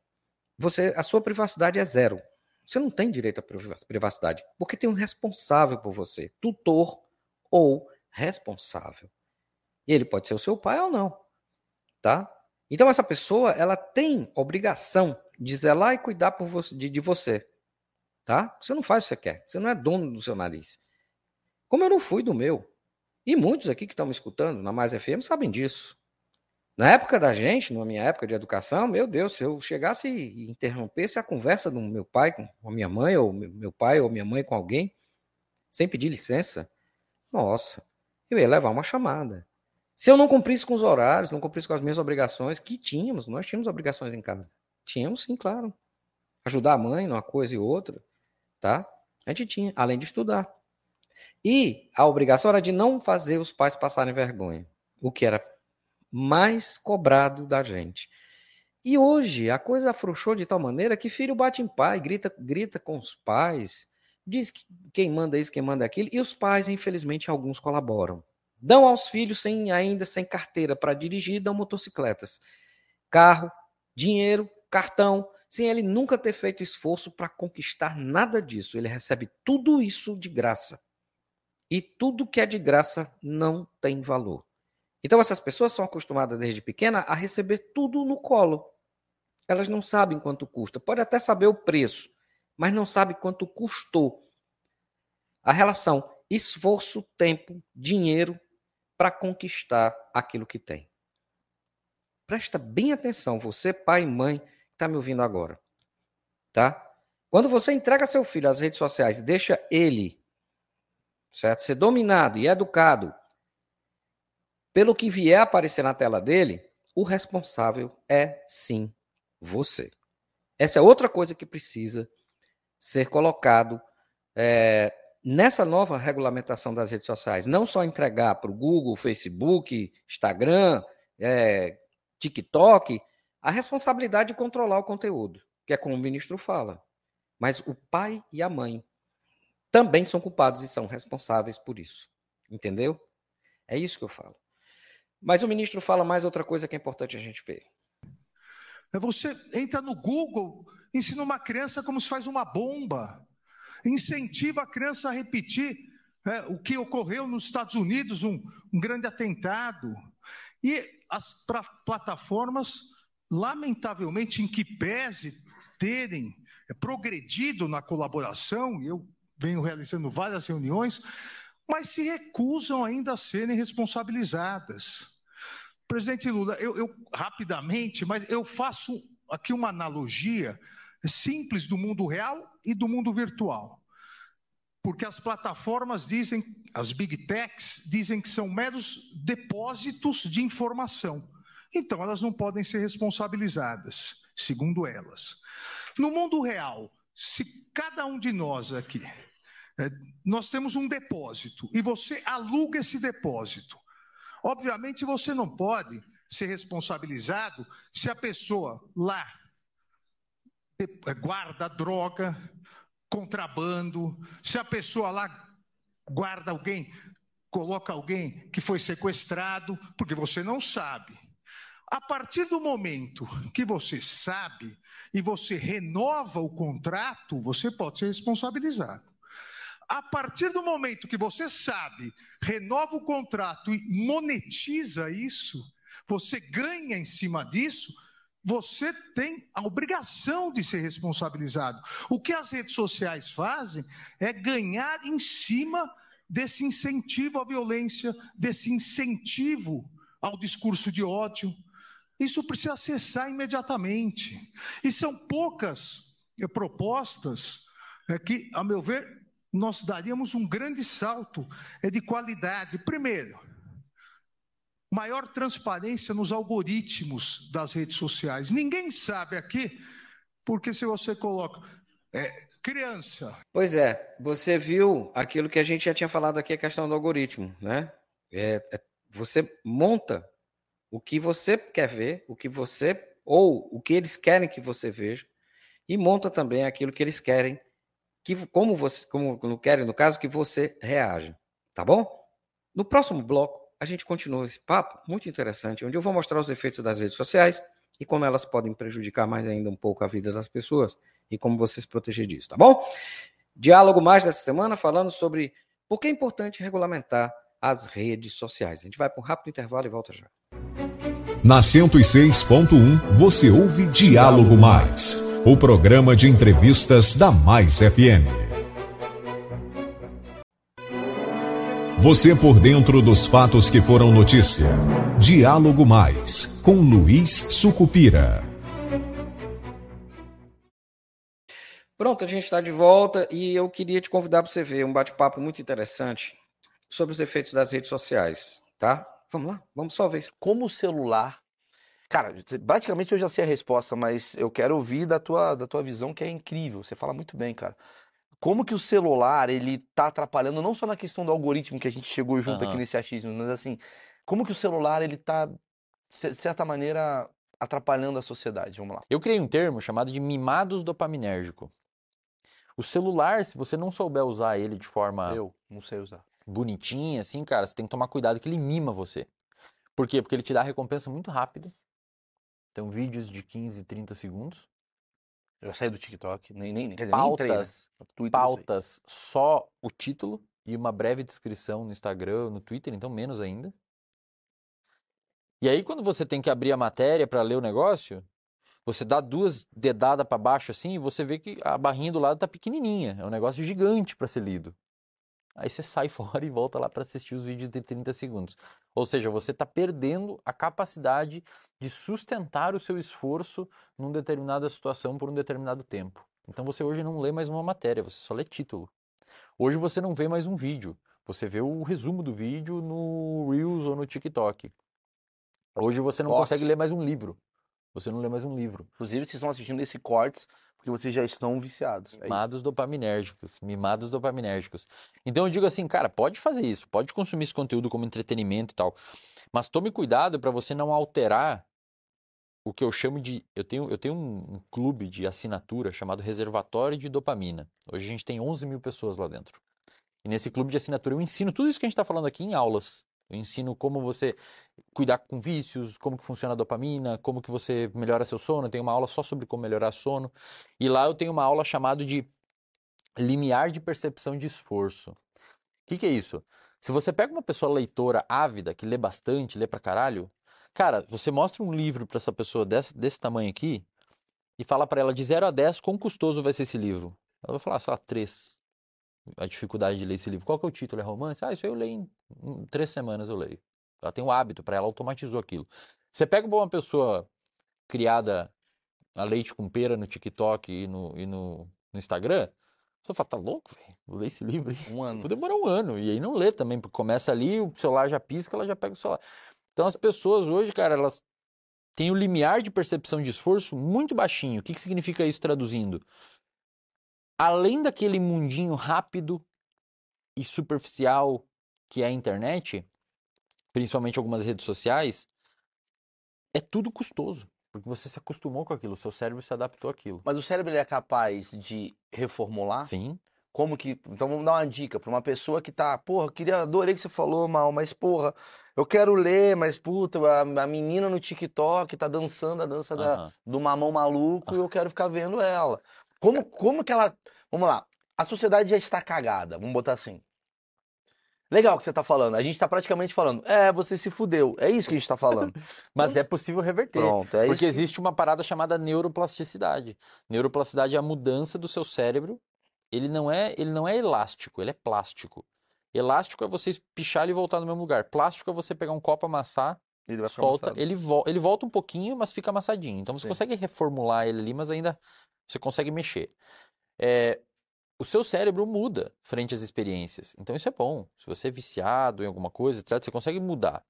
você, a sua privacidade é zero. Você não tem direito à privacidade, porque tem um responsável por você, tutor ou responsável. E ele pode ser o seu pai ou não, tá? Então essa pessoa, ela tem obrigação de zelar e cuidar por você, de, de você. Tá? Você não faz o que você quer. Você não é dono do seu nariz. Como eu não fui do meu. E muitos aqui que estão me escutando na Mais FM sabem disso. Na época da gente, na minha época de educação, meu Deus, se eu chegasse e interrompesse a conversa do meu pai com a minha mãe, ou meu pai ou minha mãe com alguém, sem pedir licença, nossa, eu ia levar uma chamada. Se eu não cumprisse com os horários, não cumprisse com as minhas obrigações, que tínhamos, nós tínhamos obrigações em casa. Tínhamos, sim, claro. Ajudar a mãe numa coisa e outra, tá? A gente tinha, além de estudar. E a obrigação era de não fazer os pais passarem vergonha, o que era mais cobrado da gente. E hoje a coisa afrouxou de tal maneira que filho bate em pai, grita, grita com os pais, diz que quem manda isso, quem manda aquilo, e os pais, infelizmente, alguns colaboram. Dão aos filhos sem ainda sem carteira para dirigir, dão motocicletas, carro, dinheiro, cartão, sem ele nunca ter feito esforço para conquistar nada disso. Ele recebe tudo isso de graça. E tudo que é de graça não tem valor. Então essas pessoas são acostumadas desde pequena a receber tudo no colo. Elas não sabem quanto custa. Pode até saber o preço, mas não sabe quanto custou. A relação esforço, tempo, dinheiro para conquistar aquilo que tem. Presta bem atenção, você, pai e mãe, que está me ouvindo agora. Tá? Quando você entrega seu filho às redes sociais e deixa ele certo? ser dominado e educado pelo que vier aparecer na tela dele, o responsável é sim você. Essa é outra coisa que precisa ser colocado é, nessa nova regulamentação das redes sociais, não só entregar para o Google, Facebook, Instagram, é, TikTok, a responsabilidade de controlar o conteúdo, que é como o ministro fala. Mas o pai e a mãe também são culpados e são responsáveis por isso. Entendeu? É isso que eu falo. Mas o ministro fala mais outra coisa que é importante a gente ver. É você entra no Google, ensina uma criança como se faz uma bomba incentiva a criança a repetir é, o que ocorreu nos Estados Unidos, um, um grande atentado. E as pra, plataformas, lamentavelmente, em que pese terem é, progredido na colaboração, eu venho realizando várias reuniões, mas se recusam ainda a serem responsabilizadas. Presidente Lula, eu, eu rapidamente, mas eu faço aqui uma analogia simples do mundo real e do mundo virtual. Porque as plataformas dizem, as big techs dizem que são meros depósitos de informação. então elas não podem ser responsabilizadas, segundo elas. No mundo real, se cada um de nós aqui, é, nós temos um depósito e você aluga esse depósito, obviamente você não pode ser responsabilizado se a pessoa lá guarda droga, contrabando, se a pessoa lá guarda alguém, coloca alguém que foi sequestrado, porque você não sabe. A partir do momento que você sabe e você renova o contrato, você pode ser responsabilizado. A partir do momento que você sabe, renova o contrato e monetiza isso, você ganha em cima disso, você tem a obrigação de ser responsabilizado. O que as redes sociais fazem é ganhar em cima desse incentivo à violência, desse incentivo ao discurso de ódio. Isso precisa cessar imediatamente. E são poucas eh, propostas é, que, a meu ver, nós daríamos um grande salto é de qualidade. Primeiro, maior transparência nos algoritmos das redes sociais. Ninguém sabe aqui, porque se você coloca é, criança. Pois é, você viu aquilo que a gente já tinha falado aqui, a questão do algoritmo, né? É, é, você monta o que você quer ver, o que você ou o que eles querem que você veja, e monta também aquilo que eles querem que como você como querem no caso que você reaja, tá bom? No próximo bloco a gente continua esse papo muito interessante, onde eu vou mostrar os efeitos das redes sociais e como elas podem prejudicar mais ainda um pouco a vida das pessoas e como você se proteger disso, tá bom? Diálogo mais dessa semana falando sobre por que é importante regulamentar as redes sociais. A gente vai para um rápido intervalo e volta já. Na 106.1 você ouve Diálogo Mais, o programa de entrevistas da Mais FM. Você por dentro dos fatos que foram notícia. Diálogo Mais, com Luiz Sucupira. Pronto, a gente está de volta e eu queria te convidar para você ver um bate-papo muito interessante sobre os efeitos das redes sociais, tá? Vamos lá, vamos só ver. Como o celular. Cara, praticamente eu já sei a resposta, mas eu quero ouvir da tua, da tua visão, que é incrível. Você fala muito bem, cara. Como que o celular, ele tá atrapalhando, não só na questão do algoritmo que a gente chegou junto uhum. aqui nesse achismo, mas assim, como que o celular, ele tá, de certa maneira, atrapalhando a sociedade? Vamos lá. Eu criei um termo chamado de mimados dopaminérgico. O celular, se você não souber usar ele de forma. Eu não sei usar. Bonitinha, assim, cara, você tem que tomar cuidado que ele mima você. Por quê? Porque ele te dá recompensa muito rápido. Então, vídeos de 15, 30 segundos. Eu saí do TikTok, nem, nem, quer dizer, pautas, nem pautas só o título e uma breve descrição no Instagram, no Twitter, então menos ainda. E aí, quando você tem que abrir a matéria para ler o negócio, você dá duas dedadas para baixo assim e você vê que a barrinha do lado tá pequenininha. É um negócio gigante para ser lido. Aí você sai fora e volta lá para assistir os vídeos de 30 segundos. Ou seja, você está perdendo a capacidade de sustentar o seu esforço numa determinada situação por um determinado tempo. Então você hoje não lê mais uma matéria, você só lê título. Hoje você não vê mais um vídeo, você vê o resumo do vídeo no Reels ou no TikTok. Hoje você não consegue ler mais um livro. Você não lê mais um livro. Inclusive, vocês estão assistindo esse cortes porque vocês já estão viciados. É mimados dopaminérgicos. Mimados dopaminérgicos. Então eu digo assim, cara, pode fazer isso, pode consumir esse conteúdo como entretenimento e tal. Mas tome cuidado para você não alterar o que eu chamo de. Eu tenho, eu tenho um, um, clube de assinatura chamado Reservatório de Dopamina. Hoje a gente tem 11 mil pessoas lá dentro. E nesse clube de assinatura eu ensino tudo isso que a gente está falando aqui em aulas. Eu ensino como você cuidar com vícios, como que funciona a dopamina, como que você melhora seu sono. Tenho uma aula só sobre como melhorar sono. E lá eu tenho uma aula chamada de limiar de percepção de esforço. O que, que é isso? Se você pega uma pessoa leitora ávida, que lê bastante, lê pra caralho, cara, você mostra um livro para essa pessoa desse, desse tamanho aqui e fala para ela de 0 a 10 quão custoso vai ser esse livro. Ela vai falar, sei lá, 3 a dificuldade de ler esse livro. Qual que é o título? É romance? Ah, isso eu leio em, em três semanas, eu leio. Ela tem o hábito, para ela automatizou aquilo. Você pega uma pessoa criada a leite com pera no TikTok e no, e no, no Instagram, você fala, tá louco, velho? Vou ler esse livro aí. Um ano. Vou demorar um ano. E aí não lê também, porque começa ali, o celular já pisca, ela já pega o celular. Então as pessoas hoje, cara, elas tem o limiar de percepção de esforço muito baixinho. O que, que significa isso traduzindo? Além daquele mundinho rápido e superficial que é a internet, principalmente algumas redes sociais, é tudo custoso. Porque você se acostumou com aquilo, o seu cérebro se adaptou àquilo. Mas o cérebro é capaz de reformular? Sim. Como que. Então vamos dar uma dica para uma pessoa que tá, porra, queria, adorei que você falou, mal, mas porra, eu quero ler, mas puta, a, a menina no TikTok tá dançando a dança da, Aham. do mamão maluco e eu quero ficar vendo ela. Como, como que ela. Vamos lá. A sociedade já está cagada, vamos botar assim. Legal o que você tá falando. A gente tá praticamente falando, é, você se fudeu. É isso que a gente tá falando. Mas é possível reverter. Pronto, é Porque isso. existe uma parada chamada neuroplasticidade. Neuroplasticidade é a mudança do seu cérebro. Ele não é, ele não é elástico, ele é plástico. Elástico é você pichar ele e voltar no mesmo lugar. Plástico é você pegar um copo, amassar, Ele solta, amassado. ele, vo- ele volta um pouquinho, mas fica amassadinho. Então você Sim. consegue reformular ele ali, mas ainda você consegue mexer. É, o seu cérebro muda frente às experiências. Então isso é bom. Se você é viciado em alguma coisa, etc., você consegue mudar.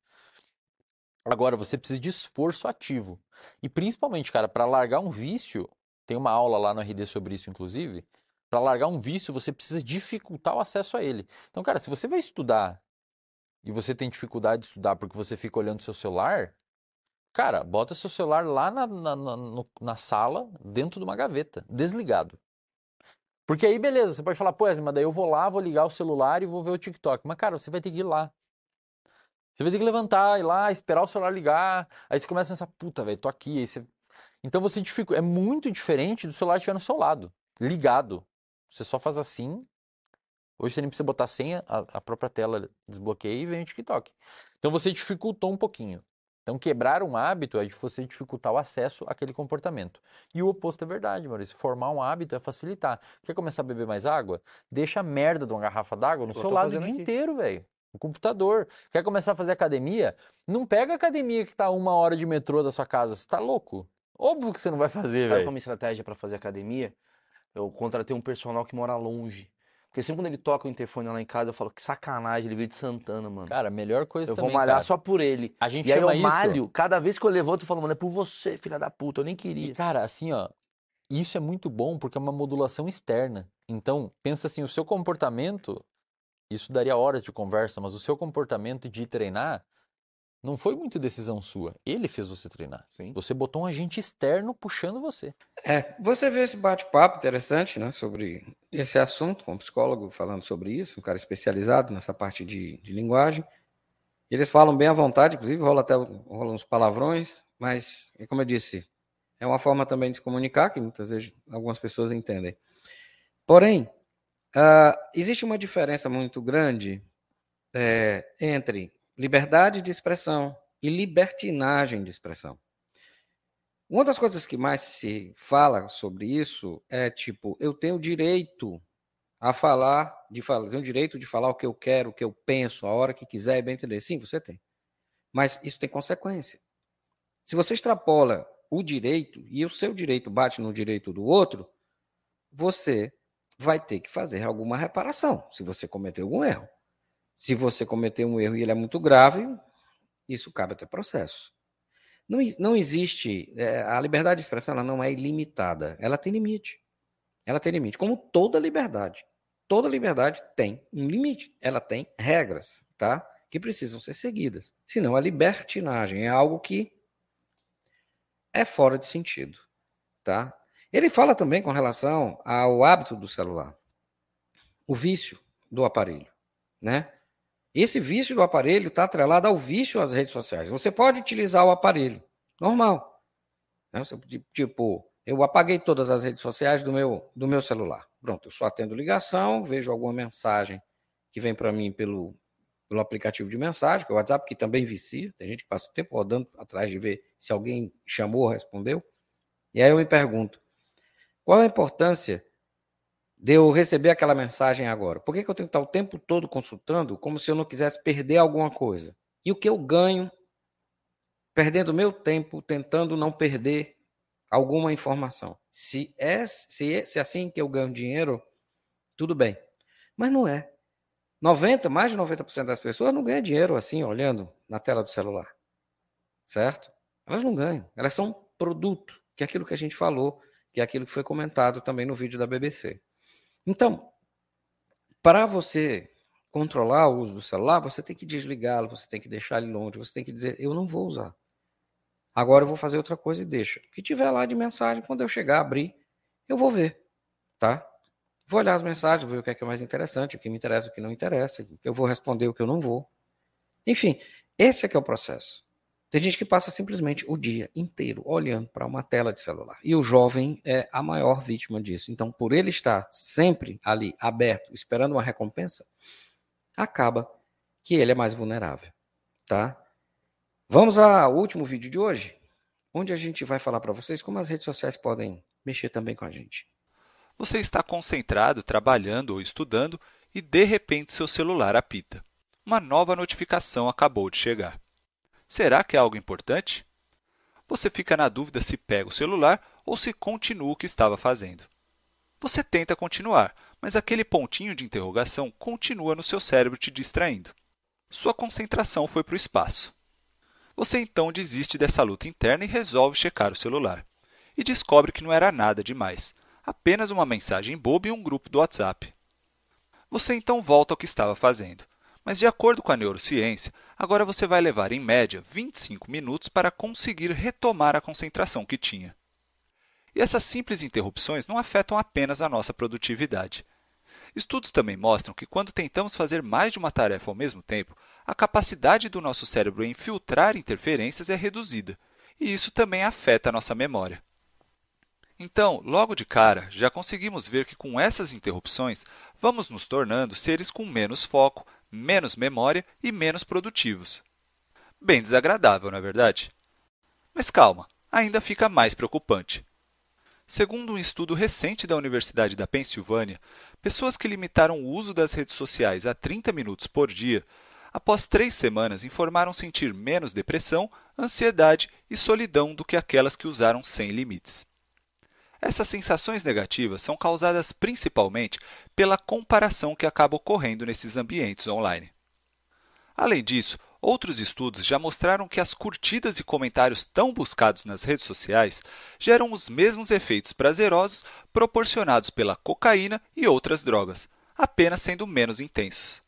Agora, você precisa de esforço ativo. E principalmente, cara, para largar um vício, tem uma aula lá no RD sobre isso, inclusive. Para largar um vício, você precisa dificultar o acesso a ele. Então, cara, se você vai estudar e você tem dificuldade de estudar porque você fica olhando seu celular, cara, bota seu celular lá na, na, na, na sala, dentro de uma gaveta, desligado. Porque aí, beleza, você pode falar, pô, mas daí eu vou lá, vou ligar o celular e vou ver o TikTok. Mas, cara, você vai ter que ir lá. Você vai ter que levantar, ir lá, esperar o celular ligar. Aí você começa a pensar, puta, velho, tô aqui. Aí você... Então você dificulta. É muito diferente do celular estiver no seu lado, ligado. Você só faz assim. Hoje você nem precisa botar senha, a própria tela desbloqueia e vem o TikTok. Então você dificultou um pouquinho. Então quebrar um hábito é de você dificultar o acesso àquele comportamento. E o oposto é verdade, Maurício. Formar um hábito é facilitar. Quer começar a beber mais água? Deixa a merda de uma garrafa d'água no Eu seu lado o dia aqui. inteiro, velho. O computador. Quer começar a fazer academia? Não pega a academia que tá a uma hora de metrô da sua casa. Você tá louco? Óbvio que você não vai fazer, Sabe qual é a velho. minha estratégia pra fazer academia? Eu contratei um personal que mora longe. Porque sempre quando ele toca o interfone lá em casa, eu falo, que sacanagem, ele veio de Santana, mano. Cara, a melhor coisa eu também, vou malhar cara. só por ele. A gente E aí eu isso... malho, cada vez que eu levanto, eu falo, mano, é por você, filha da puta, eu nem E, queria. cara, assim, ó, isso é muito bom porque é uma modulação externa. Então, pensa assim, o seu comportamento, isso daria horas de conversa, mas o seu comportamento de treinar não foi muito decisão sua. Ele fez você treinar. Sim. Você botou um agente externo puxando você. É, você vê esse bate-papo interessante, né, sobre esse assunto, com um psicólogo falando sobre isso, um cara especializado nessa parte de, de linguagem. Eles falam bem à vontade, inclusive rola até rolam uns palavrões, mas, é como eu disse, é uma forma também de se comunicar, que muitas vezes algumas pessoas entendem. Porém, ah, existe uma diferença muito grande é, entre liberdade de expressão e libertinagem de expressão. Uma das coisas que mais se fala sobre isso é tipo, eu tenho direito a falar, de falar, tenho direito de falar o que eu quero, o que eu penso, a hora que quiser, e bem entender. Sim, você tem. Mas isso tem consequência. Se você extrapola o direito e o seu direito bate no direito do outro, você vai ter que fazer alguma reparação se você cometeu algum erro. Se você cometeu um erro e ele é muito grave, isso cabe até processo. Não, não existe. é, a liberdade de expressão ela não é ilimitada. Ela tem limite. Ela tem limite. Como toda liberdade. Toda liberdade tem um limite. Ela tem regras, tá? Que precisam ser seguidas. Senão a libertinagem é algo que é fora de sentido, tá? Ele fala também com relação ao hábito do celular. O vício do aparelho, né? Esse vício do aparelho está atrelado ao vício às redes sociais. Você pode utilizar o aparelho, normal. Né? Tipo, eu apaguei todas as redes sociais do meu, do meu celular. Pronto, eu só atendo ligação, vejo alguma mensagem que vem para mim pelo, pelo aplicativo de mensagem, que é o WhatsApp, que também vicia. Tem gente que passa o tempo rodando atrás de ver se alguém chamou ou respondeu. E aí eu me pergunto, qual a importância de eu receber aquela mensagem agora? Por que, que eu tenho que estar o tempo todo consultando como se eu não quisesse perder alguma coisa? E o que eu ganho perdendo meu tempo tentando não perder alguma informação? Se é, se é, se é assim que eu ganho dinheiro, tudo bem. Mas não é. 90, mais de 90% das pessoas não ganham dinheiro assim, olhando na tela do celular. Certo? Elas não ganham. Elas são produto, que é aquilo que a gente falou, que é aquilo que foi comentado também no vídeo da BBC. Então, para você controlar o uso do celular, você tem que desligá-lo, você tem que deixar ele longe, você tem que dizer, eu não vou usar. Agora eu vou fazer outra coisa e deixa. O que tiver lá de mensagem, quando eu chegar, abrir, eu vou ver, tá? Vou olhar as mensagens, vou ver o que é, que é mais interessante, o que me interessa, o que não interessa, eu vou responder o que eu não vou. Enfim, esse é que é o processo. Tem gente que passa simplesmente o dia inteiro olhando para uma tela de celular. E o jovem é a maior vítima disso. Então, por ele estar sempre ali aberto, esperando uma recompensa, acaba que ele é mais vulnerável, tá? Vamos ao último vídeo de hoje, onde a gente vai falar para vocês como as redes sociais podem mexer também com a gente. Você está concentrado, trabalhando ou estudando e de repente seu celular apita. Uma nova notificação acabou de chegar. Será que é algo importante? Você fica na dúvida se pega o celular ou se continua o que estava fazendo. Você tenta continuar, mas aquele pontinho de interrogação continua no seu cérebro te distraindo. Sua concentração foi para o espaço. Você então desiste dessa luta interna e resolve checar o celular. E descobre que não era nada demais apenas uma mensagem boba em um grupo do WhatsApp. Você então volta ao que estava fazendo, mas de acordo com a neurociência, agora você vai levar em média 25 minutos para conseguir retomar a concentração que tinha. E essas simples interrupções não afetam apenas a nossa produtividade. Estudos também mostram que quando tentamos fazer mais de uma tarefa ao mesmo tempo, a capacidade do nosso cérebro em filtrar interferências é reduzida, e isso também afeta a nossa memória. Então, logo de cara, já conseguimos ver que com essas interrupções vamos nos tornando seres com menos foco, menos memória e menos produtivos. Bem desagradável, não é verdade? Mas calma, ainda fica mais preocupante. Segundo um estudo recente da Universidade da Pensilvânia, pessoas que limitaram o uso das redes sociais a 30 minutos por dia, após três semanas informaram sentir menos depressão, ansiedade e solidão do que aquelas que usaram sem limites. Essas sensações negativas são causadas principalmente pela comparação que acaba ocorrendo nesses ambientes online. Além disso, outros estudos já mostraram que as curtidas e comentários tão buscados nas redes sociais geram os mesmos efeitos prazerosos proporcionados pela cocaína e outras drogas, apenas sendo menos intensos.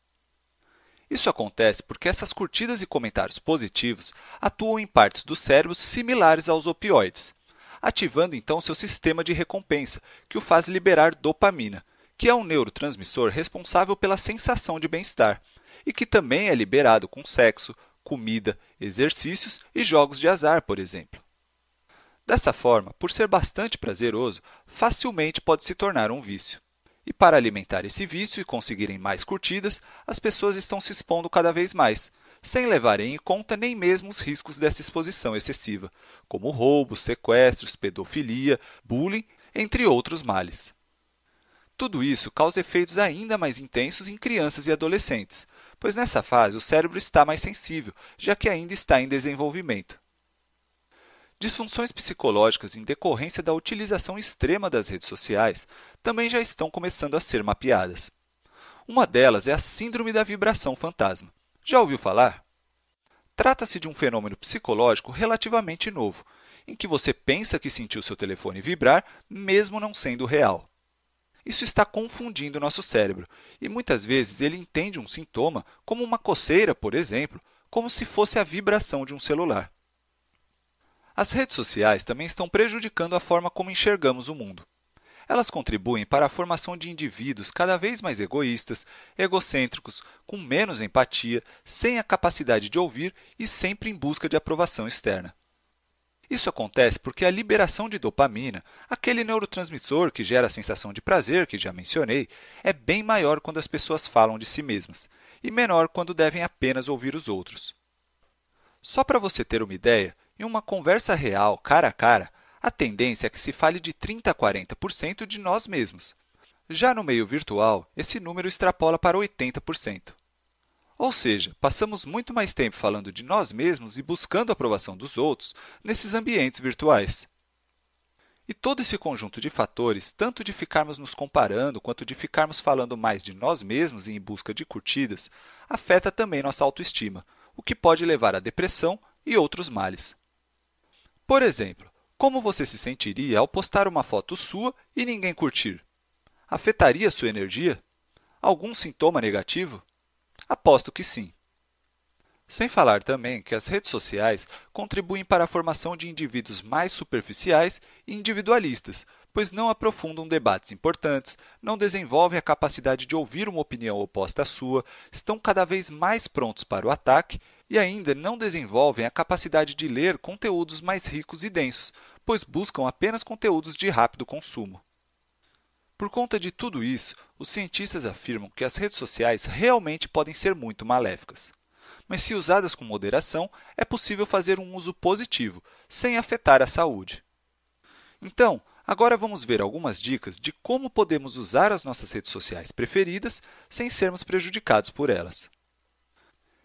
Isso acontece porque essas curtidas e comentários positivos atuam em partes do cérebro similares aos opioides ativando então seu sistema de recompensa, que o faz liberar dopamina, que é um neurotransmissor responsável pela sensação de bem-estar e que também é liberado com sexo, comida, exercícios e jogos de azar, por exemplo. Dessa forma, por ser bastante prazeroso, facilmente pode se tornar um vício. E para alimentar esse vício e conseguirem mais curtidas, as pessoas estão se expondo cada vez mais, sem levarem em conta nem mesmo os riscos dessa exposição excessiva, como roubos, sequestros, pedofilia, bullying, entre outros males. Tudo isso causa efeitos ainda mais intensos em crianças e adolescentes, pois nessa fase o cérebro está mais sensível, já que ainda está em desenvolvimento. Disfunções psicológicas em decorrência da utilização extrema das redes sociais também já estão começando a ser mapeadas. Uma delas é a Síndrome da Vibração Fantasma, já ouviu falar? Trata-se de um fenômeno psicológico relativamente novo, em que você pensa que sentiu seu telefone vibrar, mesmo não sendo real. Isso está confundindo nosso cérebro, e muitas vezes ele entende um sintoma, como uma coceira, por exemplo, como se fosse a vibração de um celular. As redes sociais também estão prejudicando a forma como enxergamos o mundo. Elas contribuem para a formação de indivíduos cada vez mais egoístas, egocêntricos, com menos empatia, sem a capacidade de ouvir e sempre em busca de aprovação externa. Isso acontece porque a liberação de dopamina, aquele neurotransmissor que gera a sensação de prazer que já mencionei, é bem maior quando as pessoas falam de si mesmas e menor quando devem apenas ouvir os outros. Só para você ter uma ideia, em uma conversa real, cara a cara, a tendência é que se fale de 30 a 40% de nós mesmos. Já no meio virtual, esse número extrapola para 80%. Ou seja, passamos muito mais tempo falando de nós mesmos e buscando a aprovação dos outros nesses ambientes virtuais. E todo esse conjunto de fatores, tanto de ficarmos nos comparando quanto de ficarmos falando mais de nós mesmos e em busca de curtidas, afeta também nossa autoestima, o que pode levar à depressão e outros males. Por exemplo, como você se sentiria ao postar uma foto sua e ninguém curtir? Afetaria sua energia? Algum sintoma negativo? Aposto que sim. Sem falar também que as redes sociais contribuem para a formação de indivíduos mais superficiais e individualistas, pois não aprofundam debates importantes, não desenvolvem a capacidade de ouvir uma opinião oposta à sua, estão cada vez mais prontos para o ataque e ainda não desenvolvem a capacidade de ler conteúdos mais ricos e densos, pois buscam apenas conteúdos de rápido consumo. Por conta de tudo isso, os cientistas afirmam que as redes sociais realmente podem ser muito maléficas mas se usadas com moderação, é possível fazer um uso positivo, sem afetar a saúde. Então, agora vamos ver algumas dicas de como podemos usar as nossas redes sociais preferidas sem sermos prejudicados por elas.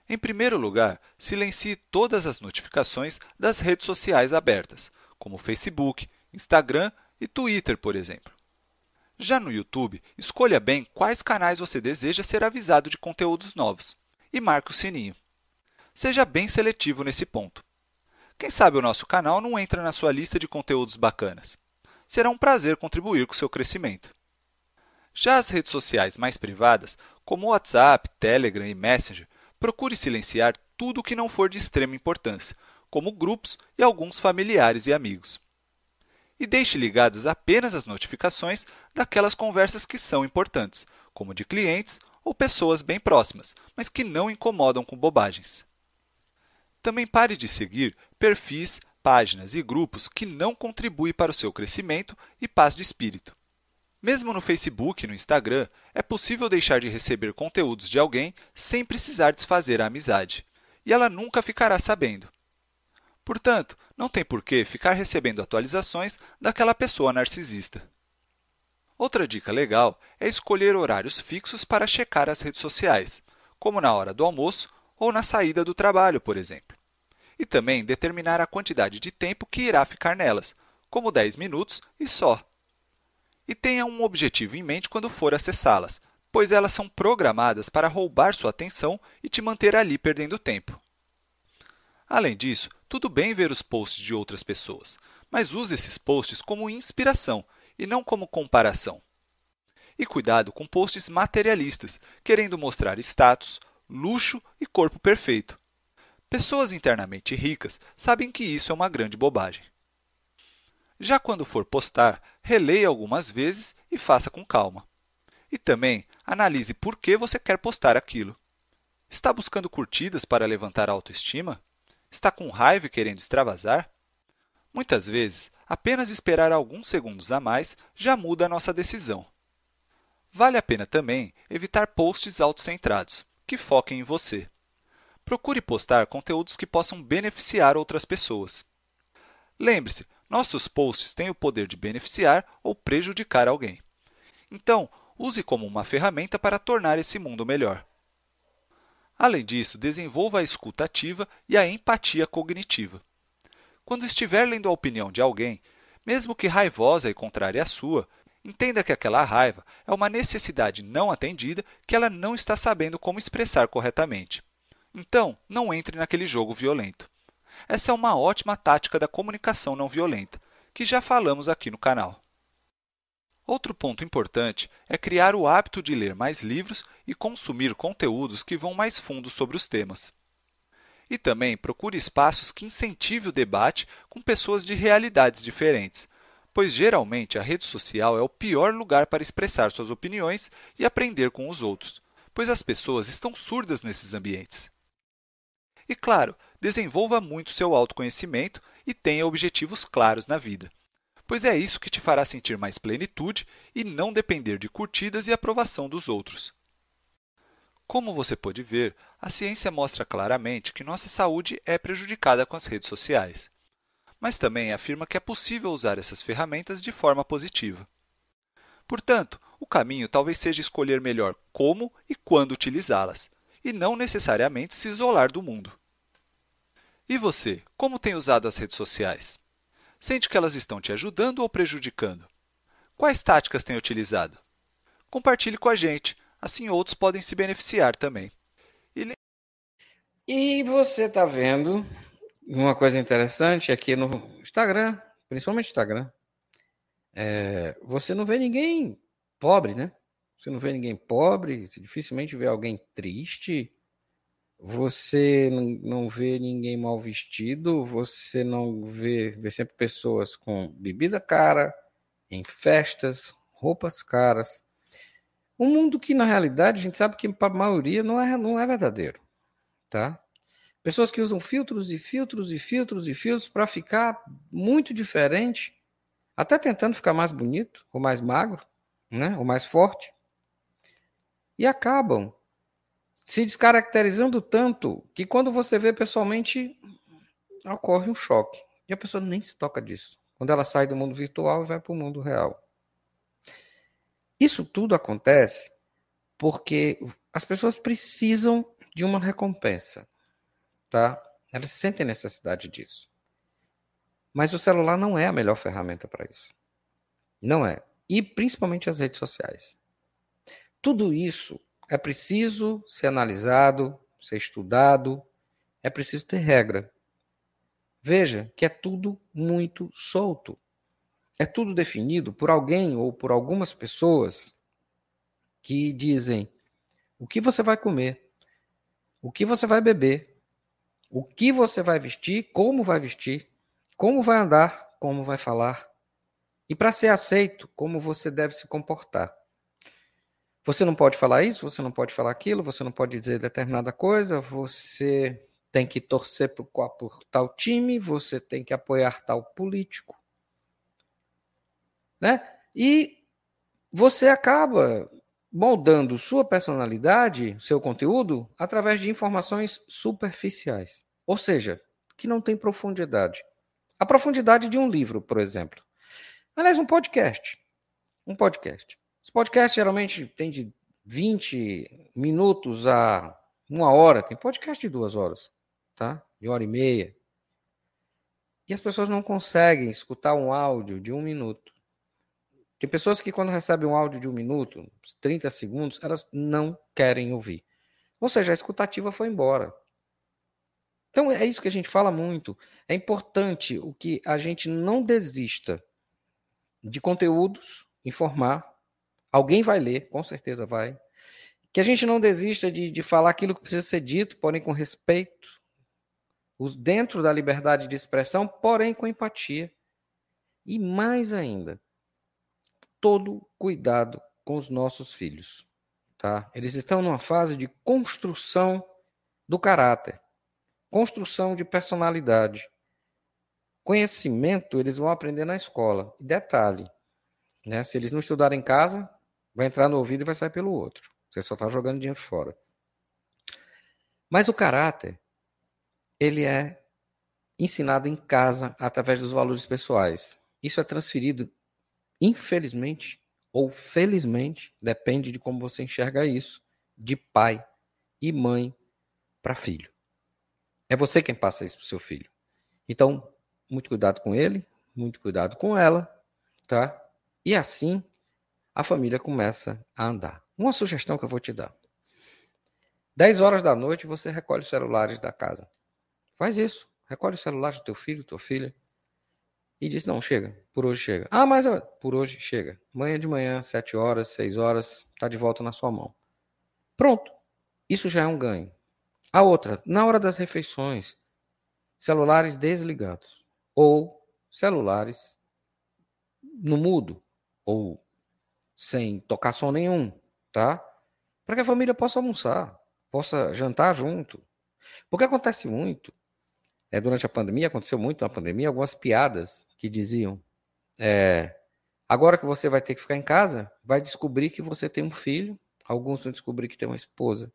Em primeiro lugar, silencie todas as notificações das redes sociais abertas, como Facebook, Instagram e Twitter, por exemplo. Já no YouTube, escolha bem quais canais você deseja ser avisado de conteúdos novos e marque o sininho. Seja bem seletivo nesse ponto. Quem sabe o nosso canal não entra na sua lista de conteúdos bacanas. Será um prazer contribuir com seu crescimento. Já as redes sociais mais privadas, como WhatsApp, Telegram e Messenger, procure silenciar tudo o que não for de extrema importância, como grupos e alguns familiares e amigos. E deixe ligadas apenas as notificações daquelas conversas que são importantes, como de clientes ou pessoas bem próximas, mas que não incomodam com bobagens. Também pare de seguir perfis, páginas e grupos que não contribuem para o seu crescimento e paz de espírito. Mesmo no Facebook e no Instagram, é possível deixar de receber conteúdos de alguém sem precisar desfazer a amizade, e ela nunca ficará sabendo. Portanto, não tem por que ficar recebendo atualizações daquela pessoa narcisista. Outra dica legal é escolher horários fixos para checar as redes sociais, como na hora do almoço ou na saída do trabalho, por exemplo e também determinar a quantidade de tempo que irá ficar nelas, como 10 minutos e só. E tenha um objetivo em mente quando for acessá-las, pois elas são programadas para roubar sua atenção e te manter ali perdendo tempo. Além disso, tudo bem ver os posts de outras pessoas, mas use esses posts como inspiração e não como comparação. E cuidado com posts materialistas, querendo mostrar status, luxo e corpo perfeito. Pessoas internamente ricas sabem que isso é uma grande bobagem. Já quando for postar, releia algumas vezes e faça com calma. E também analise por que você quer postar aquilo. Está buscando curtidas para levantar a autoestima? Está com raiva e querendo extravasar? Muitas vezes, apenas esperar alguns segundos a mais já muda a nossa decisão. Vale a pena também evitar posts autocentrados, que foquem em você procure postar conteúdos que possam beneficiar outras pessoas. Lembre-se, nossos posts têm o poder de beneficiar ou prejudicar alguém. Então, use como uma ferramenta para tornar esse mundo melhor. Além disso, desenvolva a escuta ativa e a empatia cognitiva. Quando estiver lendo a opinião de alguém, mesmo que raivosa e contrária à sua, entenda que aquela raiva é uma necessidade não atendida que ela não está sabendo como expressar corretamente. Então, não entre naquele jogo violento. Essa é uma ótima tática da comunicação não violenta, que já falamos aqui no canal. Outro ponto importante é criar o hábito de ler mais livros e consumir conteúdos que vão mais fundo sobre os temas. E também procure espaços que incentive o debate com pessoas de realidades diferentes, pois geralmente a rede social é o pior lugar para expressar suas opiniões e aprender com os outros, pois as pessoas estão surdas nesses ambientes. E, claro, desenvolva muito seu autoconhecimento e tenha objetivos claros na vida, pois é isso que te fará sentir mais plenitude e não depender de curtidas e aprovação dos outros. Como você pode ver, a ciência mostra claramente que nossa saúde é prejudicada com as redes sociais, mas também afirma que é possível usar essas ferramentas de forma positiva. Portanto, o caminho talvez seja escolher melhor como e quando utilizá-las, e não necessariamente se isolar do mundo. E você, como tem usado as redes sociais? Sente que elas estão te ajudando ou prejudicando? Quais táticas tem utilizado? Compartilhe com a gente, assim outros podem se beneficiar também. E, e você está vendo uma coisa interessante que no Instagram, principalmente Instagram, é, você não vê ninguém pobre, né? Você não vê ninguém pobre, você dificilmente vê alguém triste, você não vê ninguém mal vestido, você não vê, vê sempre pessoas com bebida cara, em festas, roupas caras. Um mundo que, na realidade, a gente sabe que para a maioria não é, não é verdadeiro, tá? Pessoas que usam filtros e filtros e filtros e filtros para ficar muito diferente, até tentando ficar mais bonito, ou mais magro, né? ou mais forte. E acabam se descaracterizando tanto que quando você vê pessoalmente, ocorre um choque. E a pessoa nem se toca disso. Quando ela sai do mundo virtual e vai para o mundo real. Isso tudo acontece porque as pessoas precisam de uma recompensa, tá? Elas sentem necessidade disso. Mas o celular não é a melhor ferramenta para isso. Não é. E principalmente as redes sociais. Tudo isso é preciso ser analisado, ser estudado, é preciso ter regra. Veja que é tudo muito solto. É tudo definido por alguém ou por algumas pessoas que dizem o que você vai comer, o que você vai beber, o que você vai vestir, como vai vestir, como vai andar, como vai falar. E para ser aceito, como você deve se comportar. Você não pode falar isso, você não pode falar aquilo, você não pode dizer determinada coisa, você tem que torcer por, por tal time, você tem que apoiar tal político né? E você acaba moldando sua personalidade, seu conteúdo, através de informações superficiais. Ou seja, que não tem profundidade. A profundidade de um livro, por exemplo. Aliás, um podcast. Um podcast. Esse podcast geralmente tem de 20 minutos a uma hora. Tem podcast de duas horas, tá? De hora e meia. E as pessoas não conseguem escutar um áudio de um minuto. Tem pessoas que, quando recebem um áudio de um minuto, 30 segundos, elas não querem ouvir. Ou seja, a escutativa foi embora. Então, é isso que a gente fala muito. É importante o que a gente não desista de conteúdos, informar. Alguém vai ler, com certeza vai. Que a gente não desista de, de falar aquilo que precisa ser dito, porém com respeito, dentro da liberdade de expressão, porém com empatia. E mais ainda, todo cuidado com os nossos filhos, tá? Eles estão numa fase de construção do caráter, construção de personalidade. Conhecimento eles vão aprender na escola. Detalhe, né? Se eles não estudarem em casa, vai entrar no ouvido e vai sair pelo outro. Você só está jogando dinheiro fora. Mas o caráter, ele é ensinado em casa através dos valores pessoais. Isso é transferido infelizmente ou felizmente, depende de como você enxerga isso, de pai e mãe para filho. É você quem passa isso para o seu filho. Então, muito cuidado com ele, muito cuidado com ela, tá? E assim a família começa a andar. Uma sugestão que eu vou te dar. 10 horas da noite você recolhe os celulares da casa. Faz isso. Recolhe o celular do teu filho, tua filha e disse: Não, chega, por hoje chega. Ah, mas por hoje chega. Manhã de manhã, sete horas, seis horas, está de volta na sua mão. Pronto. Isso já é um ganho. A outra, na hora das refeições, celulares desligados ou celulares no mudo ou sem tocar som nenhum, tá? Para que a família possa almoçar, possa jantar junto. Porque acontece muito é, durante a pandemia, aconteceu muito na pandemia, algumas piadas que diziam: é, agora que você vai ter que ficar em casa, vai descobrir que você tem um filho, alguns vão descobrir que tem uma esposa,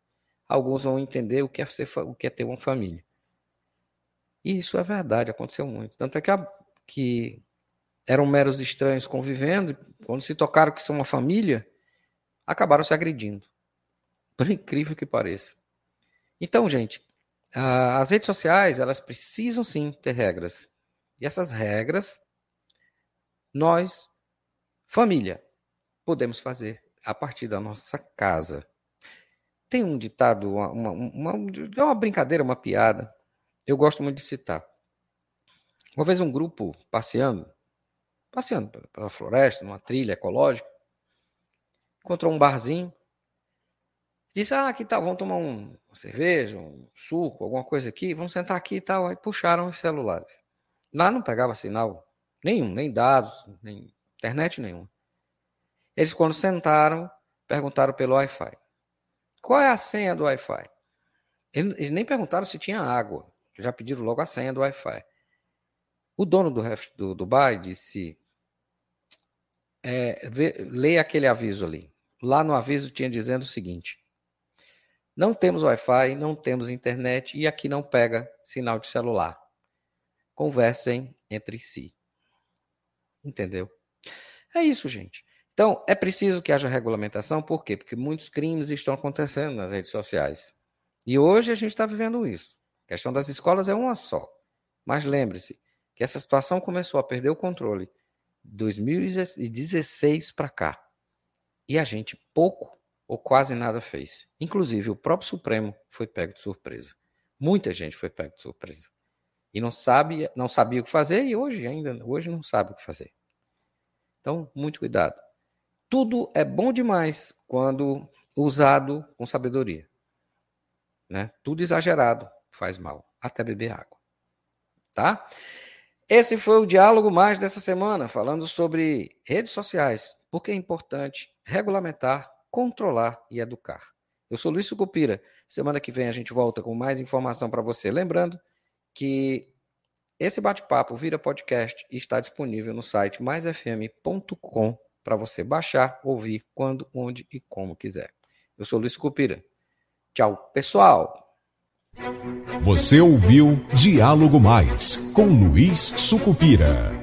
alguns vão entender o que é, ser, o que é ter uma família. E isso é verdade, aconteceu muito. Tanto é que, a, que eram meros estranhos convivendo, quando se tocaram que são uma família, acabaram se agredindo. Por incrível que pareça. Então, gente, as redes sociais, elas precisam sim ter regras. E essas regras, nós, família, podemos fazer a partir da nossa casa. Tem um ditado, uma, uma, uma, é uma brincadeira, uma piada, eu gosto muito de citar. Uma vez um grupo passeando, passeando pela floresta, numa trilha ecológica, encontrou um barzinho, disse, ah, que tal, vamos tomar um, uma cerveja, um suco, alguma coisa aqui, vamos sentar aqui e tal. Aí puxaram os celulares. Lá não pegava sinal nenhum, nem dados, nem internet nenhuma. Eles, quando sentaram, perguntaram pelo Wi-Fi. Qual é a senha do Wi-Fi? Eles nem perguntaram se tinha água. Já pediram logo a senha do Wi-Fi. O dono do, do Dubai disse: é, vê, leia aquele aviso ali. Lá no aviso tinha dizendo o seguinte: não temos Wi-Fi, não temos internet e aqui não pega sinal de celular. Conversem entre si. Entendeu? É isso, gente. Então, é preciso que haja regulamentação, por quê? Porque muitos crimes estão acontecendo nas redes sociais. E hoje a gente está vivendo isso. A questão das escolas é uma só. Mas lembre-se que essa situação começou a perder o controle 2016 para cá. E a gente pouco ou quase nada fez. Inclusive, o próprio Supremo foi pego de surpresa. Muita gente foi pego de surpresa. E não sabe, não sabia o que fazer e hoje ainda hoje não sabe o que fazer. Então, muito cuidado. Tudo é bom demais quando usado com sabedoria. Né? Tudo exagerado faz mal, até beber água. Tá? Esse foi o diálogo mais dessa semana, falando sobre redes sociais, porque é importante regulamentar, controlar e educar. Eu sou Luiz Sucupira. Semana que vem a gente volta com mais informação para você. Lembrando que esse bate-papo vira podcast e está disponível no site maisfm.com para você baixar, ouvir quando, onde e como quiser. Eu sou Luiz Cupira. Tchau, pessoal. Você ouviu Diálogo Mais com Luiz Sucupira.